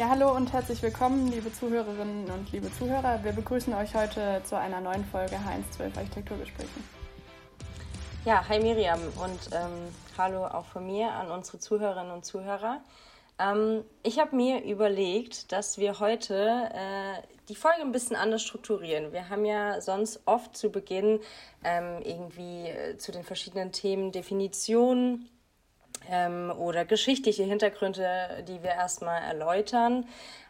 Ja, hallo und herzlich willkommen, liebe Zuhörerinnen und liebe Zuhörer. Wir begrüßen euch heute zu einer neuen Folge H112 Architekturgesprächen. Ja, hi Miriam und ähm, hallo auch von mir an unsere Zuhörerinnen und Zuhörer. Ähm, ich habe mir überlegt, dass wir heute äh, die Folge ein bisschen anders strukturieren. Wir haben ja sonst oft zu Beginn ähm, irgendwie äh, zu den verschiedenen Themen Definitionen ähm, oder geschichtliche Hintergründe, die wir erstmal erläutern.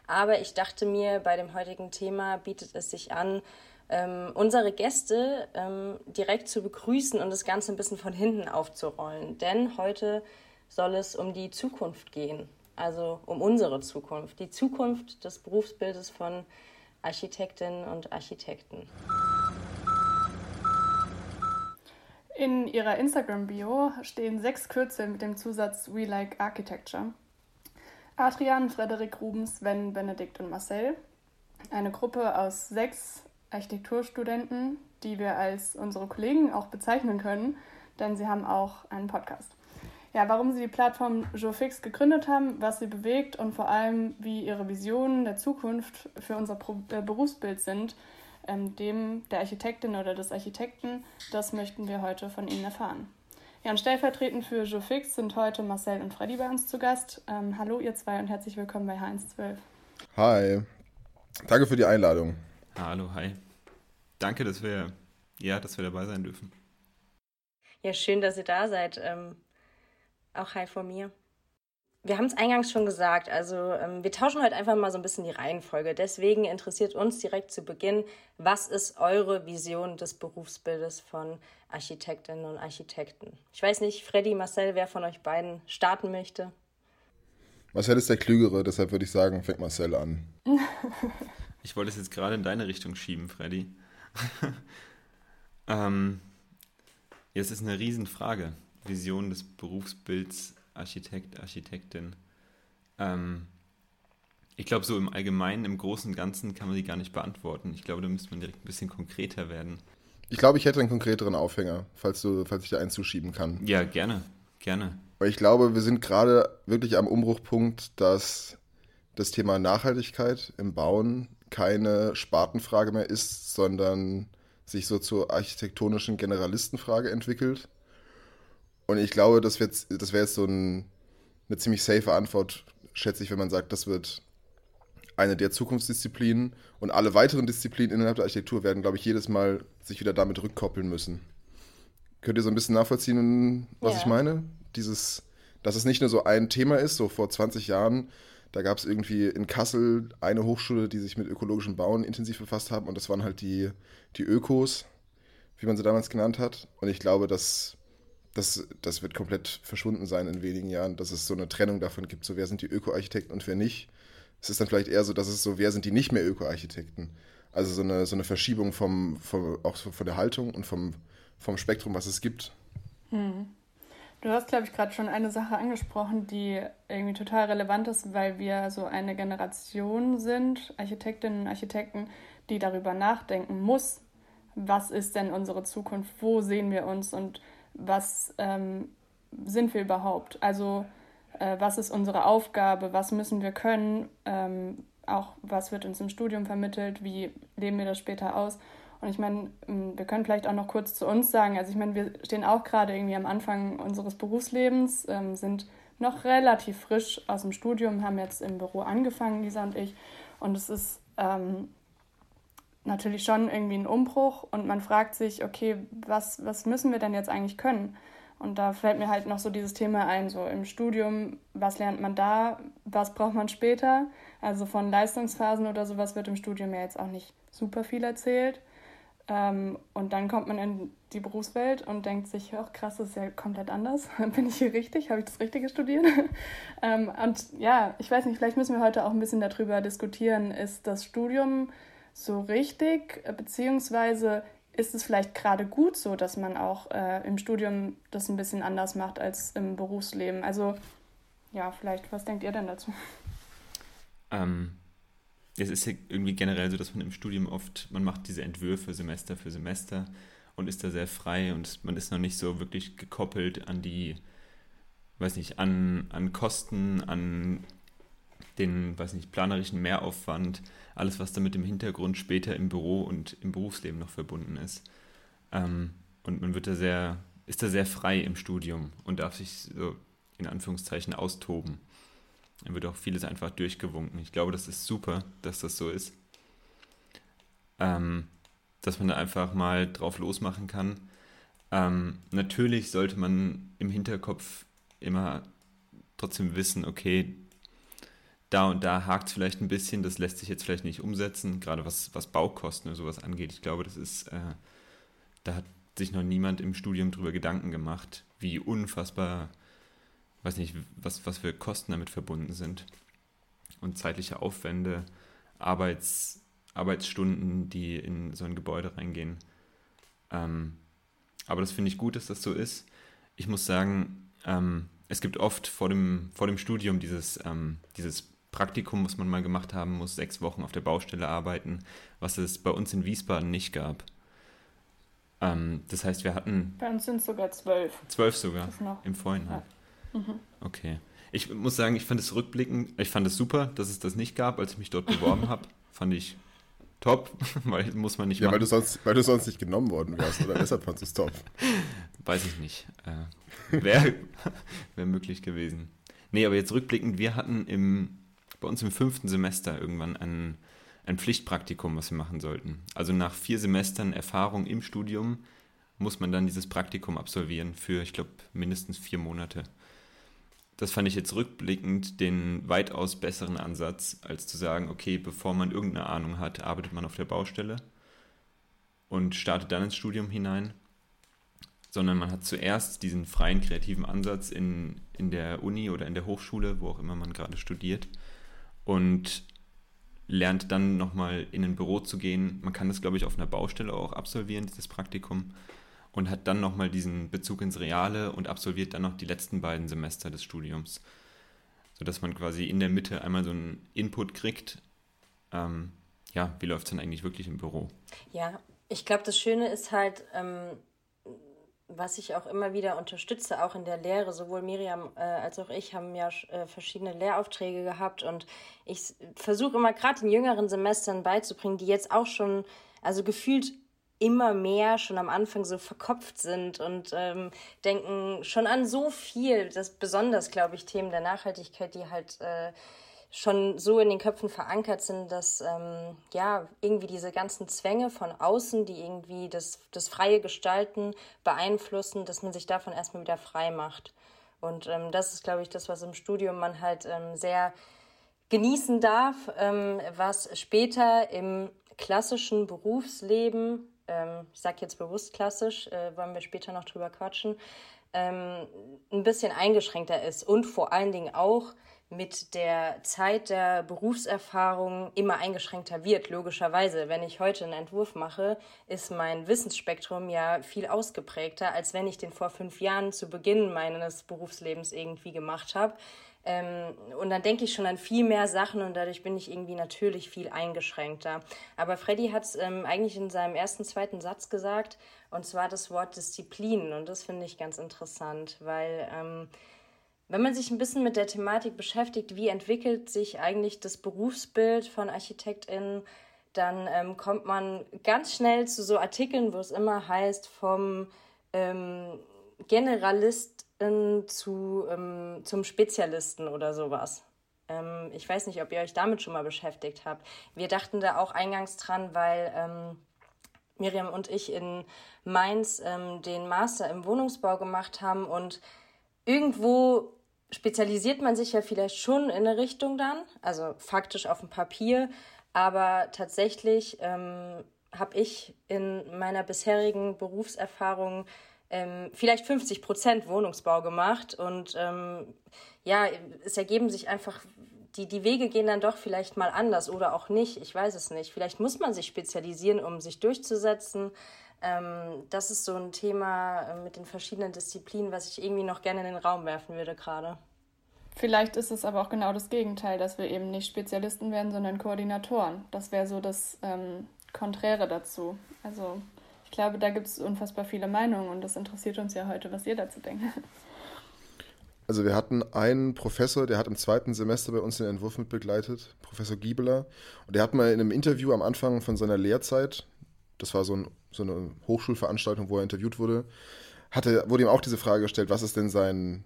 Aber ich dachte mir, bei dem heutigen Thema bietet es sich an, ähm, unsere Gäste ähm, direkt zu begrüßen und das Ganze ein bisschen von hinten aufzurollen. Denn heute soll es um die Zukunft gehen, also um unsere Zukunft, die Zukunft des Berufsbildes von Architektinnen und Architekten. In ihrer Instagram-Bio stehen sechs Kürzel mit dem Zusatz We Like Architecture. Adrian, Frederik Rubens, Sven, Benedikt und Marcel. Eine Gruppe aus sechs Architekturstudenten, die wir als unsere Kollegen auch bezeichnen können, denn sie haben auch einen Podcast. Ja, warum sie die Plattform JoFix gegründet haben, was sie bewegt und vor allem, wie ihre Visionen der Zukunft für unser äh, Berufsbild sind, ähm, dem der Architektin oder des Architekten, das möchten wir heute von Ihnen erfahren. Ja, und stellvertretend für JoFix sind heute Marcel und Freddy bei uns zu Gast. Ähm, hallo ihr zwei und herzlich willkommen bei H112. Hi, danke für die Einladung. Hallo, hi. Danke, dass wir, ja, dass wir dabei sein dürfen. Ja, schön, dass ihr da seid. Ähm, auch hi von mir. Wir haben es eingangs schon gesagt, also ähm, wir tauschen heute einfach mal so ein bisschen die Reihenfolge. Deswegen interessiert uns direkt zu Beginn, was ist eure Vision des Berufsbildes von Architektinnen und Architekten? Ich weiß nicht, Freddy, Marcel, wer von euch beiden starten möchte? Marcel ist der Klügere, deshalb würde ich sagen, fängt Marcel an. ich wollte es jetzt gerade in deine Richtung schieben, Freddy. ähm, ja, es ist eine Riesenfrage. Vision des Berufsbilds Architekt, Architektin. Ähm, ich glaube, so im Allgemeinen, im Großen und Ganzen kann man sie gar nicht beantworten. Ich glaube, da müsste man direkt ein bisschen konkreter werden. Ich glaube, ich hätte einen konkreteren Aufhänger, falls, du, falls ich da einen zuschieben kann. Ja, gerne, gerne. Weil ich glaube, wir sind gerade wirklich am Umbruchpunkt, dass das Thema Nachhaltigkeit im Bauen keine Spartenfrage mehr ist, sondern sich so zur architektonischen Generalistenfrage entwickelt. Und ich glaube, das, das wäre jetzt so ein, eine ziemlich safe Antwort, schätze ich, wenn man sagt, das wird eine der Zukunftsdisziplinen und alle weiteren Disziplinen innerhalb der Architektur werden, glaube ich, jedes Mal sich wieder damit rückkoppeln müssen. Könnt ihr so ein bisschen nachvollziehen, was ja. ich meine? Dieses, dass es nicht nur so ein Thema ist, so vor 20 Jahren, da gab es irgendwie in Kassel eine Hochschule, die sich mit ökologischem Bauen intensiv befasst haben und das waren halt die, die Ökos, wie man sie damals genannt hat. Und ich glaube, dass das, das wird komplett verschwunden sein in wenigen Jahren, dass es so eine Trennung davon gibt, so wer sind die Öko-Architekten und wer nicht. Es ist dann vielleicht eher so, dass es so, wer sind die nicht mehr Öko-Architekten. Also so eine, so eine Verschiebung vom, vom, auch von der Haltung und vom, vom Spektrum, was es gibt. Hm. Du hast, glaube ich, gerade schon eine Sache angesprochen, die irgendwie total relevant ist, weil wir so eine Generation sind, Architektinnen und Architekten, die darüber nachdenken muss, was ist denn unsere Zukunft, wo sehen wir uns und was ähm, sind wir überhaupt? Also äh, was ist unsere Aufgabe? Was müssen wir können? Ähm, auch was wird uns im Studium vermittelt? Wie leben wir das später aus? Und ich meine, wir können vielleicht auch noch kurz zu uns sagen. Also ich meine, wir stehen auch gerade irgendwie am Anfang unseres Berufslebens, ähm, sind noch relativ frisch aus dem Studium, haben jetzt im Büro angefangen, Lisa und ich. Und es ist ähm, natürlich schon irgendwie ein Umbruch und man fragt sich, okay, was, was müssen wir denn jetzt eigentlich können? Und da fällt mir halt noch so dieses Thema ein, so im Studium, was lernt man da, was braucht man später? Also von Leistungsphasen oder sowas wird im Studium ja jetzt auch nicht super viel erzählt. Ähm, und dann kommt man in die Berufswelt und denkt sich, ach krass, das ist ja komplett anders. Bin ich hier richtig? Habe ich das Richtige studiert? ähm, und ja, ich weiß nicht, vielleicht müssen wir heute auch ein bisschen darüber diskutieren, ist das Studium so richtig, beziehungsweise ist es vielleicht gerade gut so, dass man auch äh, im Studium das ein bisschen anders macht als im Berufsleben? Also ja, vielleicht, was denkt ihr denn dazu? Ähm, es ist ja irgendwie generell so, dass man im Studium oft, man macht diese Entwürfe Semester für Semester und ist da sehr frei und man ist noch nicht so wirklich gekoppelt an die, weiß nicht, an, an Kosten, an den, weiß nicht, planerischen Mehraufwand, alles, was damit im Hintergrund später im Büro und im Berufsleben noch verbunden ist. Ähm, und man wird da sehr, ist da sehr frei im Studium und darf sich so in Anführungszeichen austoben. Dann wird auch vieles einfach durchgewunken. Ich glaube, das ist super, dass das so ist. Ähm, dass man da einfach mal drauf losmachen kann. Ähm, natürlich sollte man im Hinterkopf immer trotzdem wissen, okay, da und da hakt es vielleicht ein bisschen, das lässt sich jetzt vielleicht nicht umsetzen, gerade was, was Baukosten und sowas angeht. Ich glaube, das ist, äh, da hat sich noch niemand im Studium drüber Gedanken gemacht, wie unfassbar, weiß nicht, was, was für Kosten damit verbunden sind. Und zeitliche Aufwände, Arbeits, Arbeitsstunden, die in so ein Gebäude reingehen. Ähm, aber das finde ich gut, dass das so ist. Ich muss sagen, ähm, es gibt oft vor dem, vor dem Studium dieses, ähm, dieses Praktikum, was man mal gemacht haben muss, sechs Wochen auf der Baustelle arbeiten, was es bei uns in Wiesbaden nicht gab. Ähm, das heißt, wir hatten. Bei uns sind es sogar zwölf. Zwölf sogar. Im Vorhinein. Ja. Mhm. Okay. Ich muss sagen, ich fand es rückblickend, ich fand es super, dass es das nicht gab, als ich mich dort beworben habe. Fand ich top, weil muss man nicht ja, machen. Ja, weil du, sonst, weil du sonst nicht genommen worden wärst, oder deshalb fandest du es top. Weiß ich nicht. Äh, Wäre wär möglich gewesen. Nee, aber jetzt rückblickend, wir hatten im bei uns im fünften Semester irgendwann ein, ein Pflichtpraktikum, was wir machen sollten. Also nach vier Semestern Erfahrung im Studium muss man dann dieses Praktikum absolvieren für, ich glaube, mindestens vier Monate. Das fand ich jetzt rückblickend den weitaus besseren Ansatz, als zu sagen, okay, bevor man irgendeine Ahnung hat, arbeitet man auf der Baustelle und startet dann ins Studium hinein, sondern man hat zuerst diesen freien kreativen Ansatz in, in der Uni oder in der Hochschule, wo auch immer man gerade studiert, und lernt dann nochmal in ein Büro zu gehen. Man kann das, glaube ich, auf einer Baustelle auch absolvieren, dieses Praktikum. Und hat dann nochmal diesen Bezug ins Reale und absolviert dann noch die letzten beiden Semester des Studiums. Sodass man quasi in der Mitte einmal so einen Input kriegt. Ähm, ja, wie läuft es dann eigentlich wirklich im Büro? Ja, ich glaube, das Schöne ist halt, ähm, was ich auch immer wieder unterstütze, auch in der Lehre, sowohl Miriam äh, als auch ich haben ja äh, verschiedene Lehraufträge gehabt und ich versuche immer gerade in jüngeren Semestern beizubringen, die jetzt auch schon, also gefühlt immer mehr schon am Anfang so verkopft sind und ähm, denken schon an so viel, das besonders, glaube ich, Themen der Nachhaltigkeit, die halt äh, schon so in den Köpfen verankert sind, dass ähm, ja irgendwie diese ganzen Zwänge von außen, die irgendwie das, das freie Gestalten beeinflussen, dass man sich davon erstmal wieder frei macht. Und ähm, das ist, glaube ich, das, was im Studium man halt ähm, sehr genießen darf, ähm, was später im klassischen Berufsleben, ähm, ich sage jetzt bewusst klassisch, äh, wollen wir später noch drüber quatschen, ähm, ein bisschen eingeschränkter ist und vor allen Dingen auch mit der Zeit der Berufserfahrung immer eingeschränkter wird, logischerweise. Wenn ich heute einen Entwurf mache, ist mein Wissensspektrum ja viel ausgeprägter, als wenn ich den vor fünf Jahren zu Beginn meines Berufslebens irgendwie gemacht habe. Ähm, und dann denke ich schon an viel mehr Sachen und dadurch bin ich irgendwie natürlich viel eingeschränkter. Aber Freddy hat es ähm, eigentlich in seinem ersten, zweiten Satz gesagt, und zwar das Wort Disziplin. Und das finde ich ganz interessant, weil ähm, wenn man sich ein bisschen mit der Thematik beschäftigt, wie entwickelt sich eigentlich das Berufsbild von ArchitektInnen, dann ähm, kommt man ganz schnell zu so Artikeln, wo es immer heißt, vom ähm, Generalisten zu, ähm, zum Spezialisten oder sowas. Ähm, ich weiß nicht, ob ihr euch damit schon mal beschäftigt habt. Wir dachten da auch eingangs dran, weil ähm, Miriam und ich in Mainz ähm, den Master im Wohnungsbau gemacht haben und irgendwo spezialisiert man sich ja vielleicht schon in eine Richtung dann, also faktisch auf dem Papier, aber tatsächlich ähm, habe ich in meiner bisherigen Berufserfahrung ähm, vielleicht 50 Prozent Wohnungsbau gemacht und ähm, ja, es ergeben sich einfach die, die Wege gehen dann doch vielleicht mal anders oder auch nicht. Ich weiß es nicht. Vielleicht muss man sich spezialisieren, um sich durchzusetzen. Ähm, das ist so ein Thema äh, mit den verschiedenen Disziplinen, was ich irgendwie noch gerne in den Raum werfen würde gerade. Vielleicht ist es aber auch genau das Gegenteil, dass wir eben nicht Spezialisten werden, sondern Koordinatoren. Das wäre so das ähm, Konträre dazu. Also ich glaube, da gibt es unfassbar viele Meinungen und das interessiert uns ja heute, was ihr dazu denkt. Also wir hatten einen Professor, der hat im zweiten Semester bei uns den Entwurf mit begleitet, Professor Giebeler. Und der hat mal in einem Interview am Anfang von seiner Lehrzeit, das war so, ein, so eine Hochschulveranstaltung, wo er interviewt wurde, hatte, wurde ihm auch diese Frage gestellt, was ist denn sein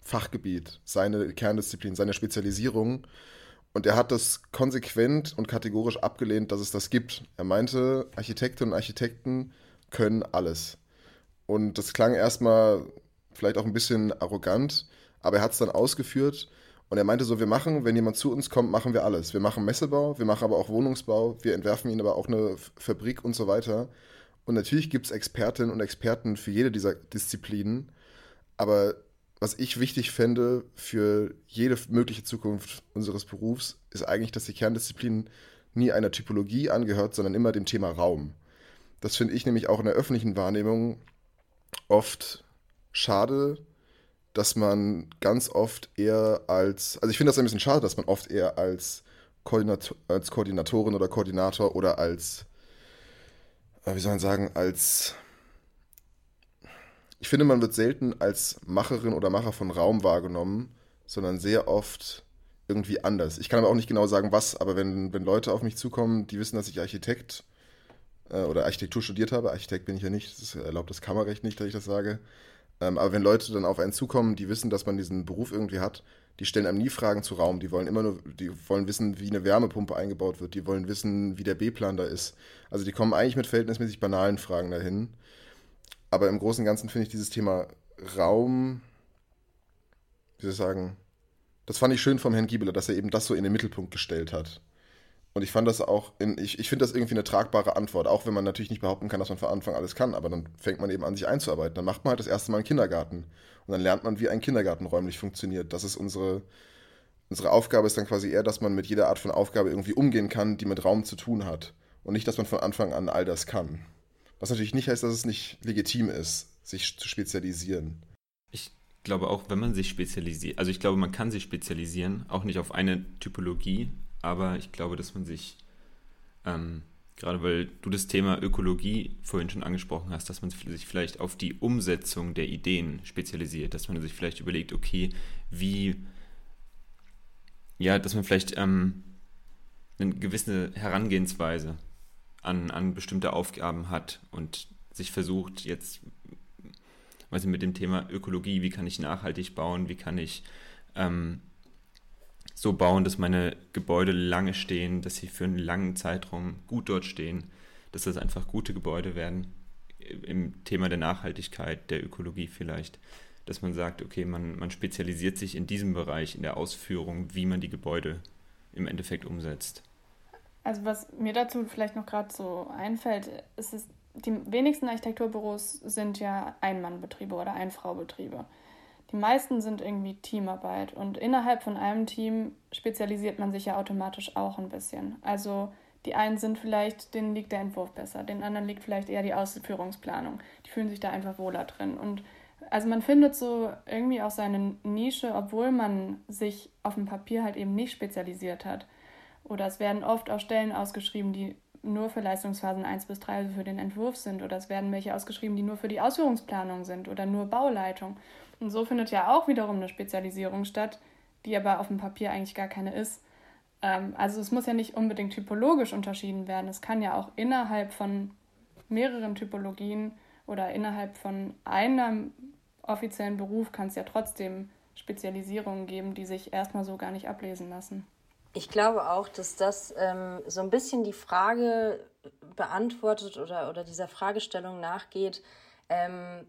Fachgebiet, seine Kerndisziplin, seine Spezialisierung? Und er hat das konsequent und kategorisch abgelehnt, dass es das gibt. Er meinte, Architektinnen und Architekten können alles. Und das klang erstmal vielleicht auch ein bisschen arrogant, aber er hat es dann ausgeführt und er meinte so, wir machen, wenn jemand zu uns kommt, machen wir alles. Wir machen Messebau, wir machen aber auch Wohnungsbau, wir entwerfen ihnen aber auch eine Fabrik und so weiter. Und natürlich gibt es Expertinnen und Experten für jede dieser Disziplinen, aber was ich wichtig fände für jede mögliche Zukunft unseres Berufs, ist eigentlich, dass die Kerndisziplin nie einer Typologie angehört, sondern immer dem Thema Raum. Das finde ich nämlich auch in der öffentlichen Wahrnehmung oft schade, dass man ganz oft eher als, also ich finde das ein bisschen schade, dass man oft eher als, Koordinator, als Koordinatorin oder Koordinator oder als, äh, wie soll man sagen, als, ich finde, man wird selten als Macherin oder Macher von Raum wahrgenommen, sondern sehr oft irgendwie anders. Ich kann aber auch nicht genau sagen, was, aber wenn, wenn Leute auf mich zukommen, die wissen, dass ich Architekt äh, oder Architektur studiert habe, Architekt bin ich ja nicht, das erlaubt das Kammerrecht nicht, dass ich das sage, ähm, aber wenn Leute dann auf einen zukommen, die wissen, dass man diesen Beruf irgendwie hat, die stellen einem nie Fragen zu Raum. Die wollen immer nur, die wollen wissen, wie eine Wärmepumpe eingebaut wird. Die wollen wissen, wie der B-Plan da ist. Also die kommen eigentlich mit verhältnismäßig banalen Fragen dahin. Aber im Großen und Ganzen finde ich dieses Thema Raum, wie soll ich sagen, das fand ich schön vom Herrn Giebeler, dass er eben das so in den Mittelpunkt gestellt hat. Und ich fand das auch, in, ich, ich finde das irgendwie eine tragbare Antwort, auch wenn man natürlich nicht behaupten kann, dass man von Anfang alles kann, aber dann fängt man eben an, sich einzuarbeiten. Dann macht man halt das erste Mal einen Kindergarten. Und dann lernt man, wie ein Kindergarten räumlich funktioniert. Das ist unsere, unsere Aufgabe ist dann quasi eher, dass man mit jeder Art von Aufgabe irgendwie umgehen kann, die mit Raum zu tun hat. Und nicht, dass man von Anfang an all das kann. Was natürlich nicht heißt, dass es nicht legitim ist, sich zu spezialisieren. Ich glaube auch, wenn man sich spezialisiert, also ich glaube, man kann sich spezialisieren, auch nicht auf eine Typologie, aber ich glaube, dass man sich, ähm, gerade weil du das Thema Ökologie vorhin schon angesprochen hast, dass man sich vielleicht auf die Umsetzung der Ideen spezialisiert, dass man sich vielleicht überlegt, okay, wie, ja, dass man vielleicht ähm, eine gewisse Herangehensweise an, an bestimmte Aufgaben hat und sich versucht, jetzt, weiß ich, mit dem Thema Ökologie, wie kann ich nachhaltig bauen, wie kann ich ähm, so bauen, dass meine Gebäude lange stehen, dass sie für einen langen Zeitraum gut dort stehen, dass das einfach gute Gebäude werden. Im Thema der Nachhaltigkeit, der Ökologie vielleicht, dass man sagt, okay, man, man spezialisiert sich in diesem Bereich, in der Ausführung, wie man die Gebäude im Endeffekt umsetzt. Also was mir dazu vielleicht noch gerade so einfällt, ist es, die wenigsten Architekturbüros sind ja Einmannbetriebe oder Einfraubetriebe. Die meisten sind irgendwie Teamarbeit und innerhalb von einem Team spezialisiert man sich ja automatisch auch ein bisschen. Also die einen sind vielleicht, denen liegt der Entwurf besser, den anderen liegt vielleicht eher die Ausführungsplanung. Die fühlen sich da einfach wohler drin. Und also man findet so irgendwie auch seine Nische, obwohl man sich auf dem Papier halt eben nicht spezialisiert hat. Oder es werden oft auch Stellen ausgeschrieben, die nur für Leistungsphasen 1 bis 3 also für den Entwurf sind. Oder es werden welche ausgeschrieben, die nur für die Ausführungsplanung sind oder nur Bauleitung. Und so findet ja auch wiederum eine Spezialisierung statt, die aber auf dem Papier eigentlich gar keine ist. Ähm, also es muss ja nicht unbedingt typologisch unterschieden werden. Es kann ja auch innerhalb von mehreren Typologien oder innerhalb von einem offiziellen Beruf kann es ja trotzdem Spezialisierungen geben, die sich erstmal so gar nicht ablesen lassen. Ich glaube auch, dass das ähm, so ein bisschen die Frage beantwortet oder, oder dieser Fragestellung nachgeht, ähm,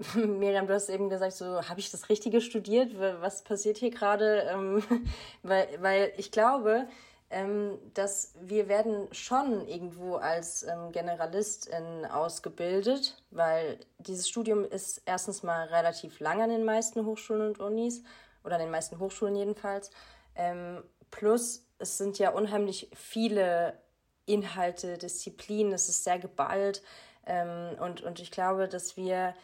Miriam, du hast eben gesagt, so habe ich das Richtige studiert? Was passiert hier gerade? Ähm, weil, weil ich glaube, ähm, dass wir werden schon irgendwo als ähm, Generalistin ausgebildet, weil dieses Studium ist erstens mal relativ lang an den meisten Hochschulen und Unis oder an den meisten Hochschulen jedenfalls. Ähm, plus es sind ja unheimlich viele Inhalte, Disziplinen, es ist sehr geballt ähm, und, und ich glaube, dass wir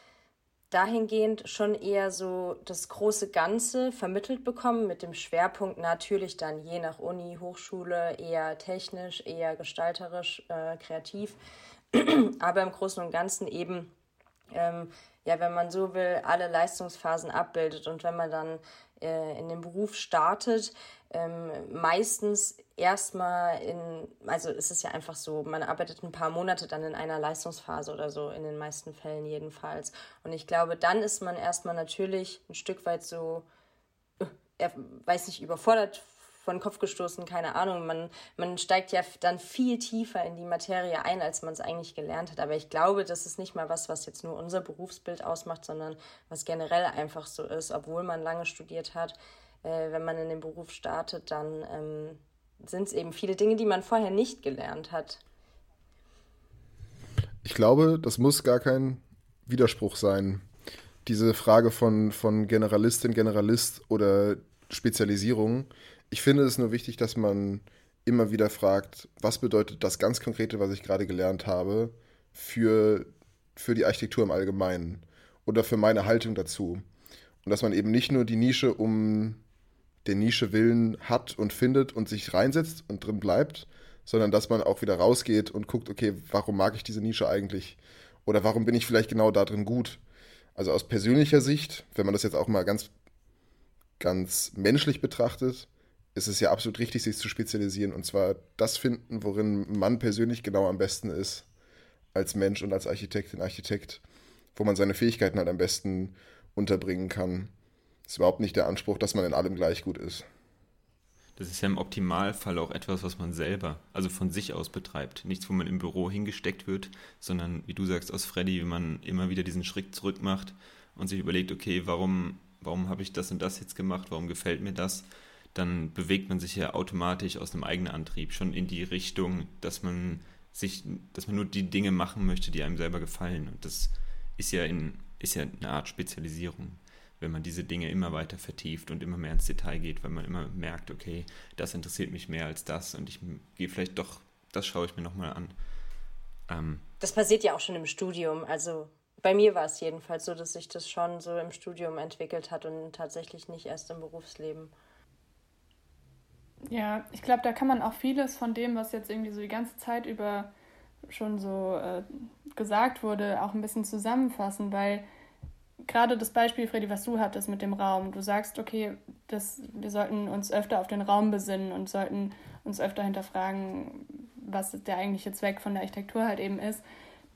dahingehend schon eher so das große Ganze vermittelt bekommen, mit dem Schwerpunkt natürlich dann je nach Uni, Hochschule eher technisch, eher gestalterisch, äh, kreativ, aber im Großen und Ganzen eben ähm, ja, wenn man so will, alle Leistungsphasen abbildet. Und wenn man dann äh, in den Beruf startet, ähm, meistens erstmal in, also ist es ja einfach so, man arbeitet ein paar Monate dann in einer Leistungsphase oder so, in den meisten Fällen jedenfalls. Und ich glaube, dann ist man erstmal natürlich ein Stück weit so, äh, weiß nicht, überfordert vor den Kopf gestoßen, keine Ahnung. Man, man steigt ja dann viel tiefer in die Materie ein, als man es eigentlich gelernt hat. Aber ich glaube, das ist nicht mal was, was jetzt nur unser Berufsbild ausmacht, sondern was generell einfach so ist, obwohl man lange studiert hat. Äh, wenn man in den Beruf startet, dann ähm, sind es eben viele Dinge, die man vorher nicht gelernt hat. Ich glaube, das muss gar kein Widerspruch sein. Diese Frage von, von Generalistin, Generalist oder Spezialisierung ich finde es nur wichtig, dass man immer wieder fragt, was bedeutet das ganz Konkrete, was ich gerade gelernt habe, für, für die Architektur im Allgemeinen oder für meine Haltung dazu. Und dass man eben nicht nur die Nische um den Nische willen hat und findet und sich reinsetzt und drin bleibt, sondern dass man auch wieder rausgeht und guckt, okay, warum mag ich diese Nische eigentlich? Oder warum bin ich vielleicht genau da drin gut? Also aus persönlicher Sicht, wenn man das jetzt auch mal ganz, ganz menschlich betrachtet, ist es ja absolut richtig, sich zu spezialisieren und zwar das finden, worin man persönlich genau am besten ist, als Mensch und als Architektin, Architekt, wo man seine Fähigkeiten halt am besten unterbringen kann. Ist überhaupt nicht der Anspruch, dass man in allem gleich gut ist. Das ist ja im Optimalfall auch etwas, was man selber, also von sich aus betreibt. Nichts, wo man im Büro hingesteckt wird, sondern, wie du sagst, aus Freddy, wie man immer wieder diesen Schritt zurück macht und sich überlegt, okay, warum, warum habe ich das und das jetzt gemacht, warum gefällt mir das? dann bewegt man sich ja automatisch aus einem eigenen Antrieb schon in die Richtung, dass man sich, dass man nur die Dinge machen möchte, die einem selber gefallen. Und das ist ja in, ist ja eine Art Spezialisierung, wenn man diese Dinge immer weiter vertieft und immer mehr ins Detail geht, weil man immer merkt, okay, das interessiert mich mehr als das und ich gehe vielleicht doch, das schaue ich mir nochmal an. Ähm, das passiert ja auch schon im Studium. Also bei mir war es jedenfalls so, dass sich das schon so im Studium entwickelt hat und tatsächlich nicht erst im Berufsleben. Ja, ich glaube, da kann man auch vieles von dem, was jetzt irgendwie so die ganze Zeit über schon so äh, gesagt wurde, auch ein bisschen zusammenfassen, weil gerade das Beispiel, Freddy, was du hattest mit dem Raum, du sagst, okay, das, wir sollten uns öfter auf den Raum besinnen und sollten uns öfter hinterfragen, was der eigentliche Zweck von der Architektur halt eben ist.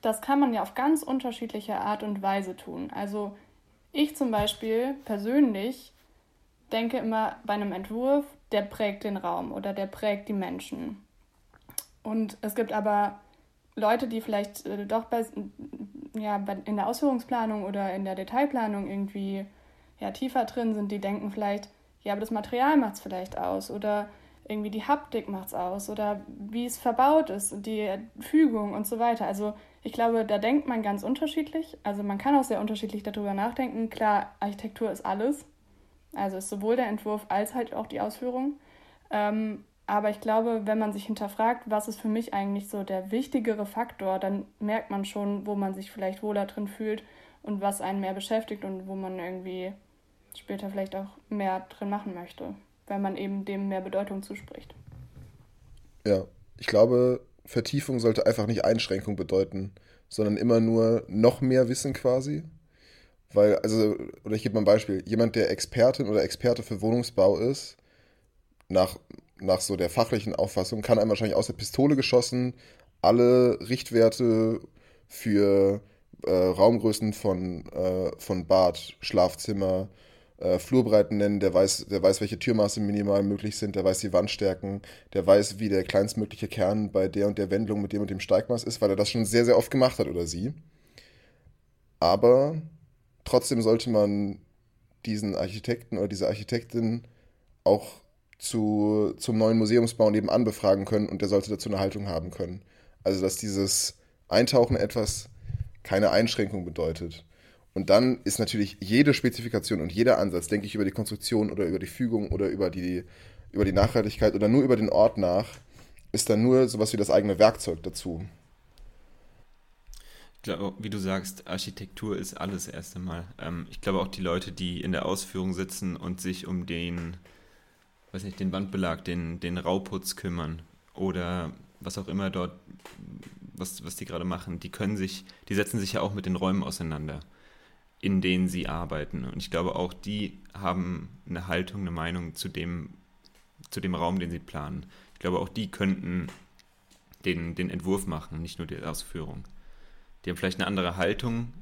Das kann man ja auf ganz unterschiedliche Art und Weise tun. Also ich zum Beispiel persönlich denke immer bei einem Entwurf, der prägt den Raum oder der prägt die Menschen. Und es gibt aber Leute, die vielleicht äh, doch ja, in der Ausführungsplanung oder in der Detailplanung irgendwie ja, tiefer drin sind, die denken vielleicht, ja, aber das Material macht es vielleicht aus oder irgendwie die Haptik macht es aus oder wie es verbaut ist, die Fügung und so weiter. Also ich glaube, da denkt man ganz unterschiedlich. Also man kann auch sehr unterschiedlich darüber nachdenken. Klar, Architektur ist alles. Also ist sowohl der Entwurf als halt auch die Ausführung. Ähm, aber ich glaube, wenn man sich hinterfragt, was ist für mich eigentlich so der wichtigere Faktor, dann merkt man schon, wo man sich vielleicht wohler drin fühlt und was einen mehr beschäftigt und wo man irgendwie später vielleicht auch mehr drin machen möchte, weil man eben dem mehr Bedeutung zuspricht. Ja, ich glaube, Vertiefung sollte einfach nicht Einschränkung bedeuten, sondern immer nur noch mehr Wissen quasi. Weil, also, oder ich gebe mal ein Beispiel, jemand, der Expertin oder Experte für Wohnungsbau ist, nach, nach so der fachlichen Auffassung, kann einem wahrscheinlich aus der Pistole geschossen alle Richtwerte für äh, Raumgrößen von, äh, von Bad, Schlafzimmer, äh, Flurbreiten nennen, der weiß, der weiß, welche Türmaße minimal möglich sind, der weiß die Wandstärken, der weiß, wie der kleinstmögliche Kern bei der und der Wendung mit dem und dem Steigmaß ist, weil er das schon sehr, sehr oft gemacht hat oder sie. Aber trotzdem sollte man diesen Architekten oder diese Architektin auch zu, zum neuen Museumsbau nebenan befragen können und der sollte dazu eine Haltung haben können. Also, dass dieses Eintauchen etwas keine Einschränkung bedeutet. Und dann ist natürlich jede Spezifikation und jeder Ansatz, denke ich, über die Konstruktion oder über die Fügung oder über die, über die Nachhaltigkeit oder nur über den Ort nach, ist dann nur sowas wie das eigene Werkzeug dazu glaube, wie du sagst, Architektur ist alles erst einmal. Ähm, ich glaube auch die Leute, die in der Ausführung sitzen und sich um den, weiß nicht, den Wandbelag, den, den Rauputz kümmern oder was auch immer dort, was, was die gerade machen. Die können sich, die setzen sich ja auch mit den Räumen auseinander, in denen sie arbeiten. Und ich glaube, auch die haben eine Haltung, eine Meinung zu dem, zu dem Raum, den sie planen. Ich glaube, auch die könnten den, den Entwurf machen, nicht nur die Ausführung. Die haben vielleicht eine andere Haltung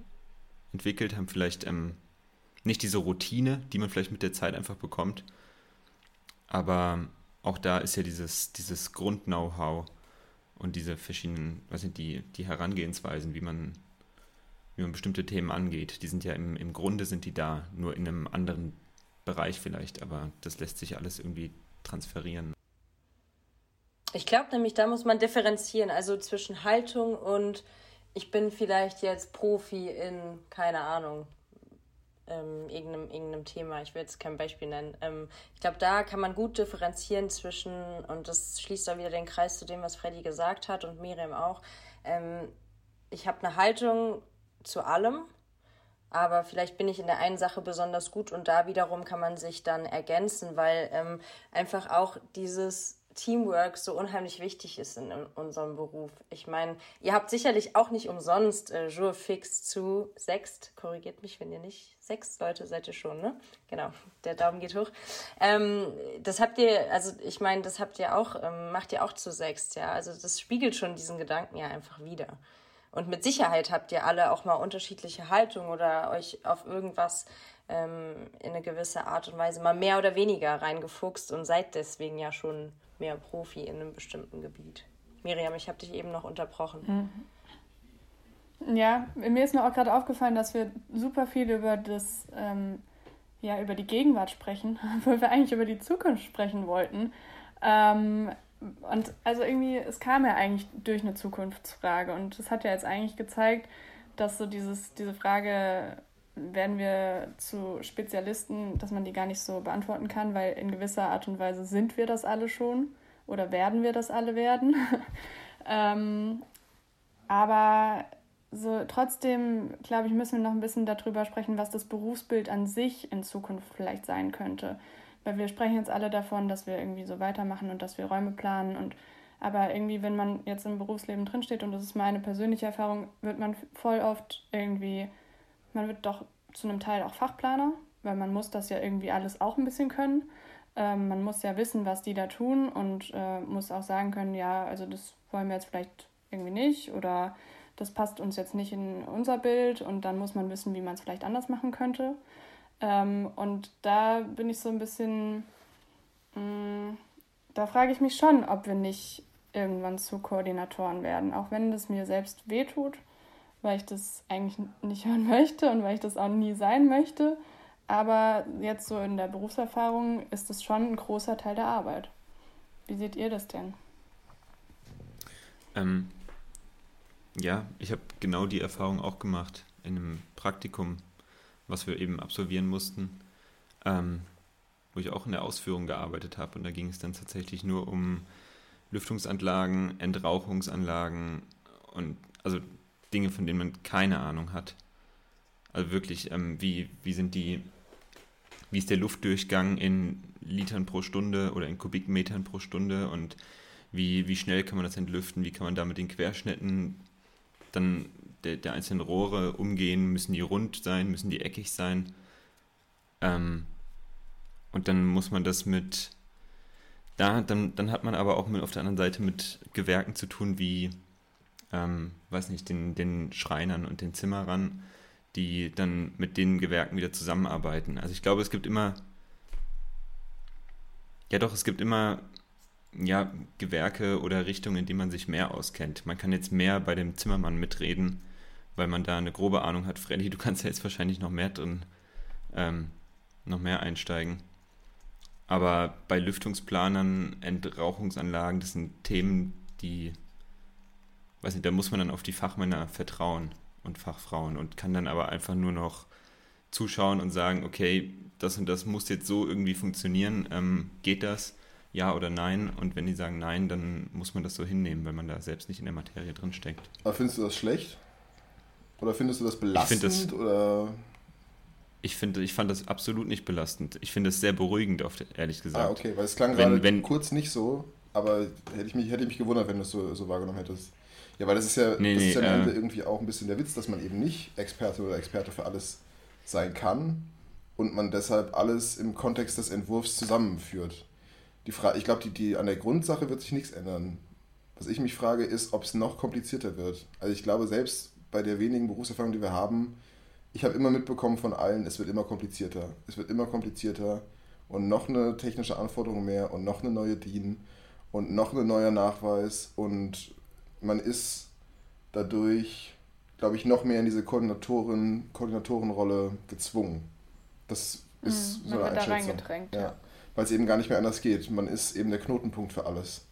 entwickelt, haben vielleicht ähm, nicht diese Routine, die man vielleicht mit der Zeit einfach bekommt. Aber auch da ist ja dieses, dieses Grund-Know-how und diese verschiedenen, was sind die, die Herangehensweisen, wie man, wie man bestimmte Themen angeht, die sind ja im, im Grunde sind die da, nur in einem anderen Bereich vielleicht, aber das lässt sich alles irgendwie transferieren. Ich glaube nämlich, da muss man differenzieren, also zwischen Haltung und ich bin vielleicht jetzt Profi in, keine Ahnung, ähm, irgendeinem, irgendeinem Thema. Ich will jetzt kein Beispiel nennen. Ähm, ich glaube, da kann man gut differenzieren zwischen, und das schließt auch wieder den Kreis zu dem, was Freddy gesagt hat und Miriam auch. Ähm, ich habe eine Haltung zu allem, aber vielleicht bin ich in der einen Sache besonders gut und da wiederum kann man sich dann ergänzen, weil ähm, einfach auch dieses Teamwork so unheimlich wichtig ist in, in unserem Beruf. Ich meine, ihr habt sicherlich auch nicht umsonst äh, Jour fix zu sechst. Korrigiert mich, wenn ihr nicht. Sechs Leute seid ihr schon, ne? Genau, der Daumen geht hoch. Ähm, das habt ihr, also ich meine, das habt ihr auch, ähm, macht ihr auch zu sechst, ja. Also das spiegelt schon diesen Gedanken ja einfach wieder. Und mit Sicherheit habt ihr alle auch mal unterschiedliche Haltung oder euch auf irgendwas ähm, in eine gewisse Art und Weise mal mehr oder weniger reingefuchst und seid deswegen ja schon mehr Profi in einem bestimmten Gebiet. Miriam, ich habe dich eben noch unterbrochen. Mhm. Ja, mir ist nur auch gerade aufgefallen, dass wir super viel über das, ähm, ja, über die Gegenwart sprechen, obwohl wir eigentlich über die Zukunft sprechen wollten. Ähm, und also irgendwie, es kam ja eigentlich durch eine Zukunftsfrage und es hat ja jetzt eigentlich gezeigt, dass so dieses, diese Frage, werden wir zu Spezialisten, dass man die gar nicht so beantworten kann, weil in gewisser Art und Weise sind wir das alle schon oder werden wir das alle werden. ähm, aber so trotzdem, glaube ich, müssen wir noch ein bisschen darüber sprechen, was das Berufsbild an sich in Zukunft vielleicht sein könnte. Weil wir sprechen jetzt alle davon, dass wir irgendwie so weitermachen und dass wir Räume planen und aber irgendwie, wenn man jetzt im Berufsleben drinsteht, und das ist meine persönliche Erfahrung, wird man voll oft irgendwie man wird doch zu einem Teil auch Fachplaner, weil man muss das ja irgendwie alles auch ein bisschen können. Ähm, man muss ja wissen, was die da tun und äh, muss auch sagen können, ja, also das wollen wir jetzt vielleicht irgendwie nicht oder das passt uns jetzt nicht in unser Bild und dann muss man wissen, wie man es vielleicht anders machen könnte. Ähm, und da bin ich so ein bisschen, mh, mm, da frage ich mich schon, ob wir nicht irgendwann zu Koordinatoren werden, auch wenn das mir selbst wehtut weil ich das eigentlich nicht hören möchte und weil ich das auch nie sein möchte. Aber jetzt so in der Berufserfahrung ist es schon ein großer Teil der Arbeit. Wie seht ihr das denn? Ähm, ja, ich habe genau die Erfahrung auch gemacht in einem Praktikum, was wir eben absolvieren mussten, ähm, wo ich auch in der Ausführung gearbeitet habe. Und da ging es dann tatsächlich nur um Lüftungsanlagen, Entrauchungsanlagen und also Dinge, von denen man keine Ahnung hat. Also wirklich, ähm, wie, wie sind die, wie ist der Luftdurchgang in Litern pro Stunde oder in Kubikmetern pro Stunde und wie, wie schnell kann man das entlüften, wie kann man da mit den Querschnitten dann der, der einzelnen Rohre umgehen, müssen die rund sein, müssen die eckig sein. Ähm, und dann muss man das mit, da, dann, dann hat man aber auch mit, auf der anderen Seite mit Gewerken zu tun, wie ähm, weiß nicht, den, den Schreinern und den Zimmerern, die dann mit den Gewerken wieder zusammenarbeiten. Also ich glaube, es gibt immer, ja doch, es gibt immer ja, Gewerke oder Richtungen, in denen man sich mehr auskennt. Man kann jetzt mehr bei dem Zimmermann mitreden, weil man da eine grobe Ahnung hat. Freddy, du kannst ja jetzt wahrscheinlich noch mehr drin, ähm, noch mehr einsteigen. Aber bei Lüftungsplanern, Entrauchungsanlagen, das sind Themen, die weiß nicht, da muss man dann auf die Fachmänner vertrauen und Fachfrauen und kann dann aber einfach nur noch zuschauen und sagen, okay, das und das muss jetzt so irgendwie funktionieren, ähm, geht das? Ja oder nein? Und wenn die sagen nein, dann muss man das so hinnehmen, weil man da selbst nicht in der Materie drin steckt. Aber findest du das schlecht? Oder findest du das belastend? Ich find das, oder? Ich, finde, ich fand das absolut nicht belastend. Ich finde es sehr beruhigend, ehrlich gesagt. Ah, okay, weil es klang wenn, gerade wenn, kurz nicht so. aber hätte ich mich, hätte ich mich gewundert, wenn du es so, so wahrgenommen hättest. Ja, weil das ist ja, nee, das nee, ist ja am Ende äh, irgendwie auch ein bisschen der Witz, dass man eben nicht Experte oder Experte für alles sein kann und man deshalb alles im Kontext des Entwurfs zusammenführt. Die Frage, ich glaube, die, die, an der Grundsache wird sich nichts ändern. Was ich mich frage, ist, ob es noch komplizierter wird. Also ich glaube, selbst bei der wenigen Berufserfahrung, die wir haben, ich habe immer mitbekommen von allen, es wird immer komplizierter. Es wird immer komplizierter und noch eine technische Anforderung mehr und noch eine neue DIN und noch ein neuer Nachweis und man ist dadurch, glaube ich, noch mehr in diese Koordinatoren, Koordinatorenrolle gezwungen. Das ist mhm, so eine Einschätzung. Da reingedrängt, ja. ja. Weil es eben gar nicht mehr anders geht. Man ist eben der Knotenpunkt für alles.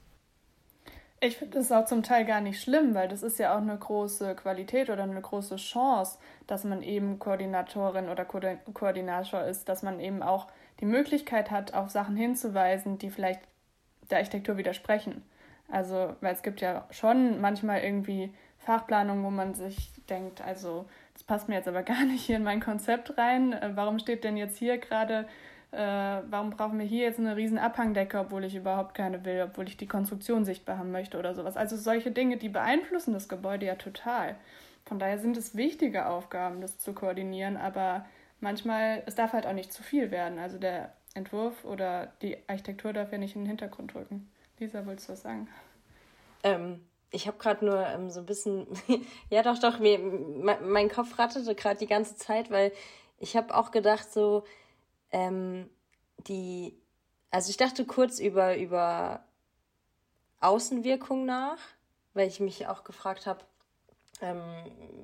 Ich finde das auch zum Teil gar nicht schlimm, weil das ist ja auch eine große Qualität oder eine große Chance, dass man eben Koordinatorin oder Ko Koordinator ist, dass man eben auch die Möglichkeit hat, auf Sachen hinzuweisen, die vielleicht der Architektur widersprechen. Also, weil es gibt ja schon manchmal irgendwie Fachplanungen, wo man sich denkt, also das passt mir jetzt aber gar nicht hier in mein Konzept rein. Äh, warum steht denn jetzt hier gerade, äh, warum brauchen wir hier jetzt eine riesen Abhangdecke, obwohl ich überhaupt keine will, obwohl ich die Konstruktion sichtbar haben möchte oder sowas. Also solche Dinge, die beeinflussen das Gebäude ja total. Von daher sind es wichtige Aufgaben, das zu koordinieren, aber manchmal, es darf halt auch nicht zu viel werden. Also der Entwurf oder die Architektur darf ja nicht in den Hintergrund rücken. Lisa, wolltest du was sagen? Ähm, ich habe gerade nur ähm, so ein bisschen, ja doch, doch, mir, mein Kopf ratterte gerade die ganze Zeit, weil ich habe auch gedacht, so, ähm, die, also ich dachte kurz über, über Außenwirkung nach, weil ich mich auch gefragt habe,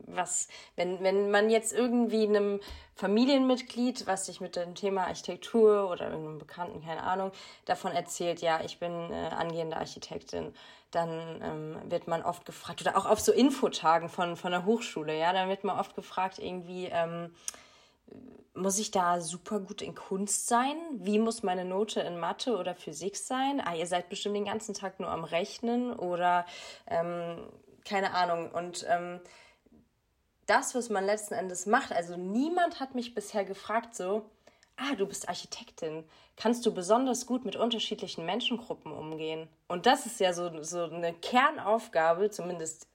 was, wenn, wenn man jetzt irgendwie einem Familienmitglied, was sich mit dem Thema Architektur oder irgendeinem Bekannten, keine Ahnung, davon erzählt, ja, ich bin äh, angehende Architektin, dann ähm, wird man oft gefragt, oder auch auf so Infotagen von, von der Hochschule, ja, dann wird man oft gefragt, irgendwie, ähm, muss ich da super gut in Kunst sein? Wie muss meine Note in Mathe oder Physik sein? Ah, ihr seid bestimmt den ganzen Tag nur am Rechnen oder ähm, keine Ahnung. Und ähm, das, was man letzten Endes macht, also niemand hat mich bisher gefragt so, ah, du bist Architektin, kannst du besonders gut mit unterschiedlichen Menschengruppen umgehen? Und das ist ja so, so eine Kernaufgabe, zumindest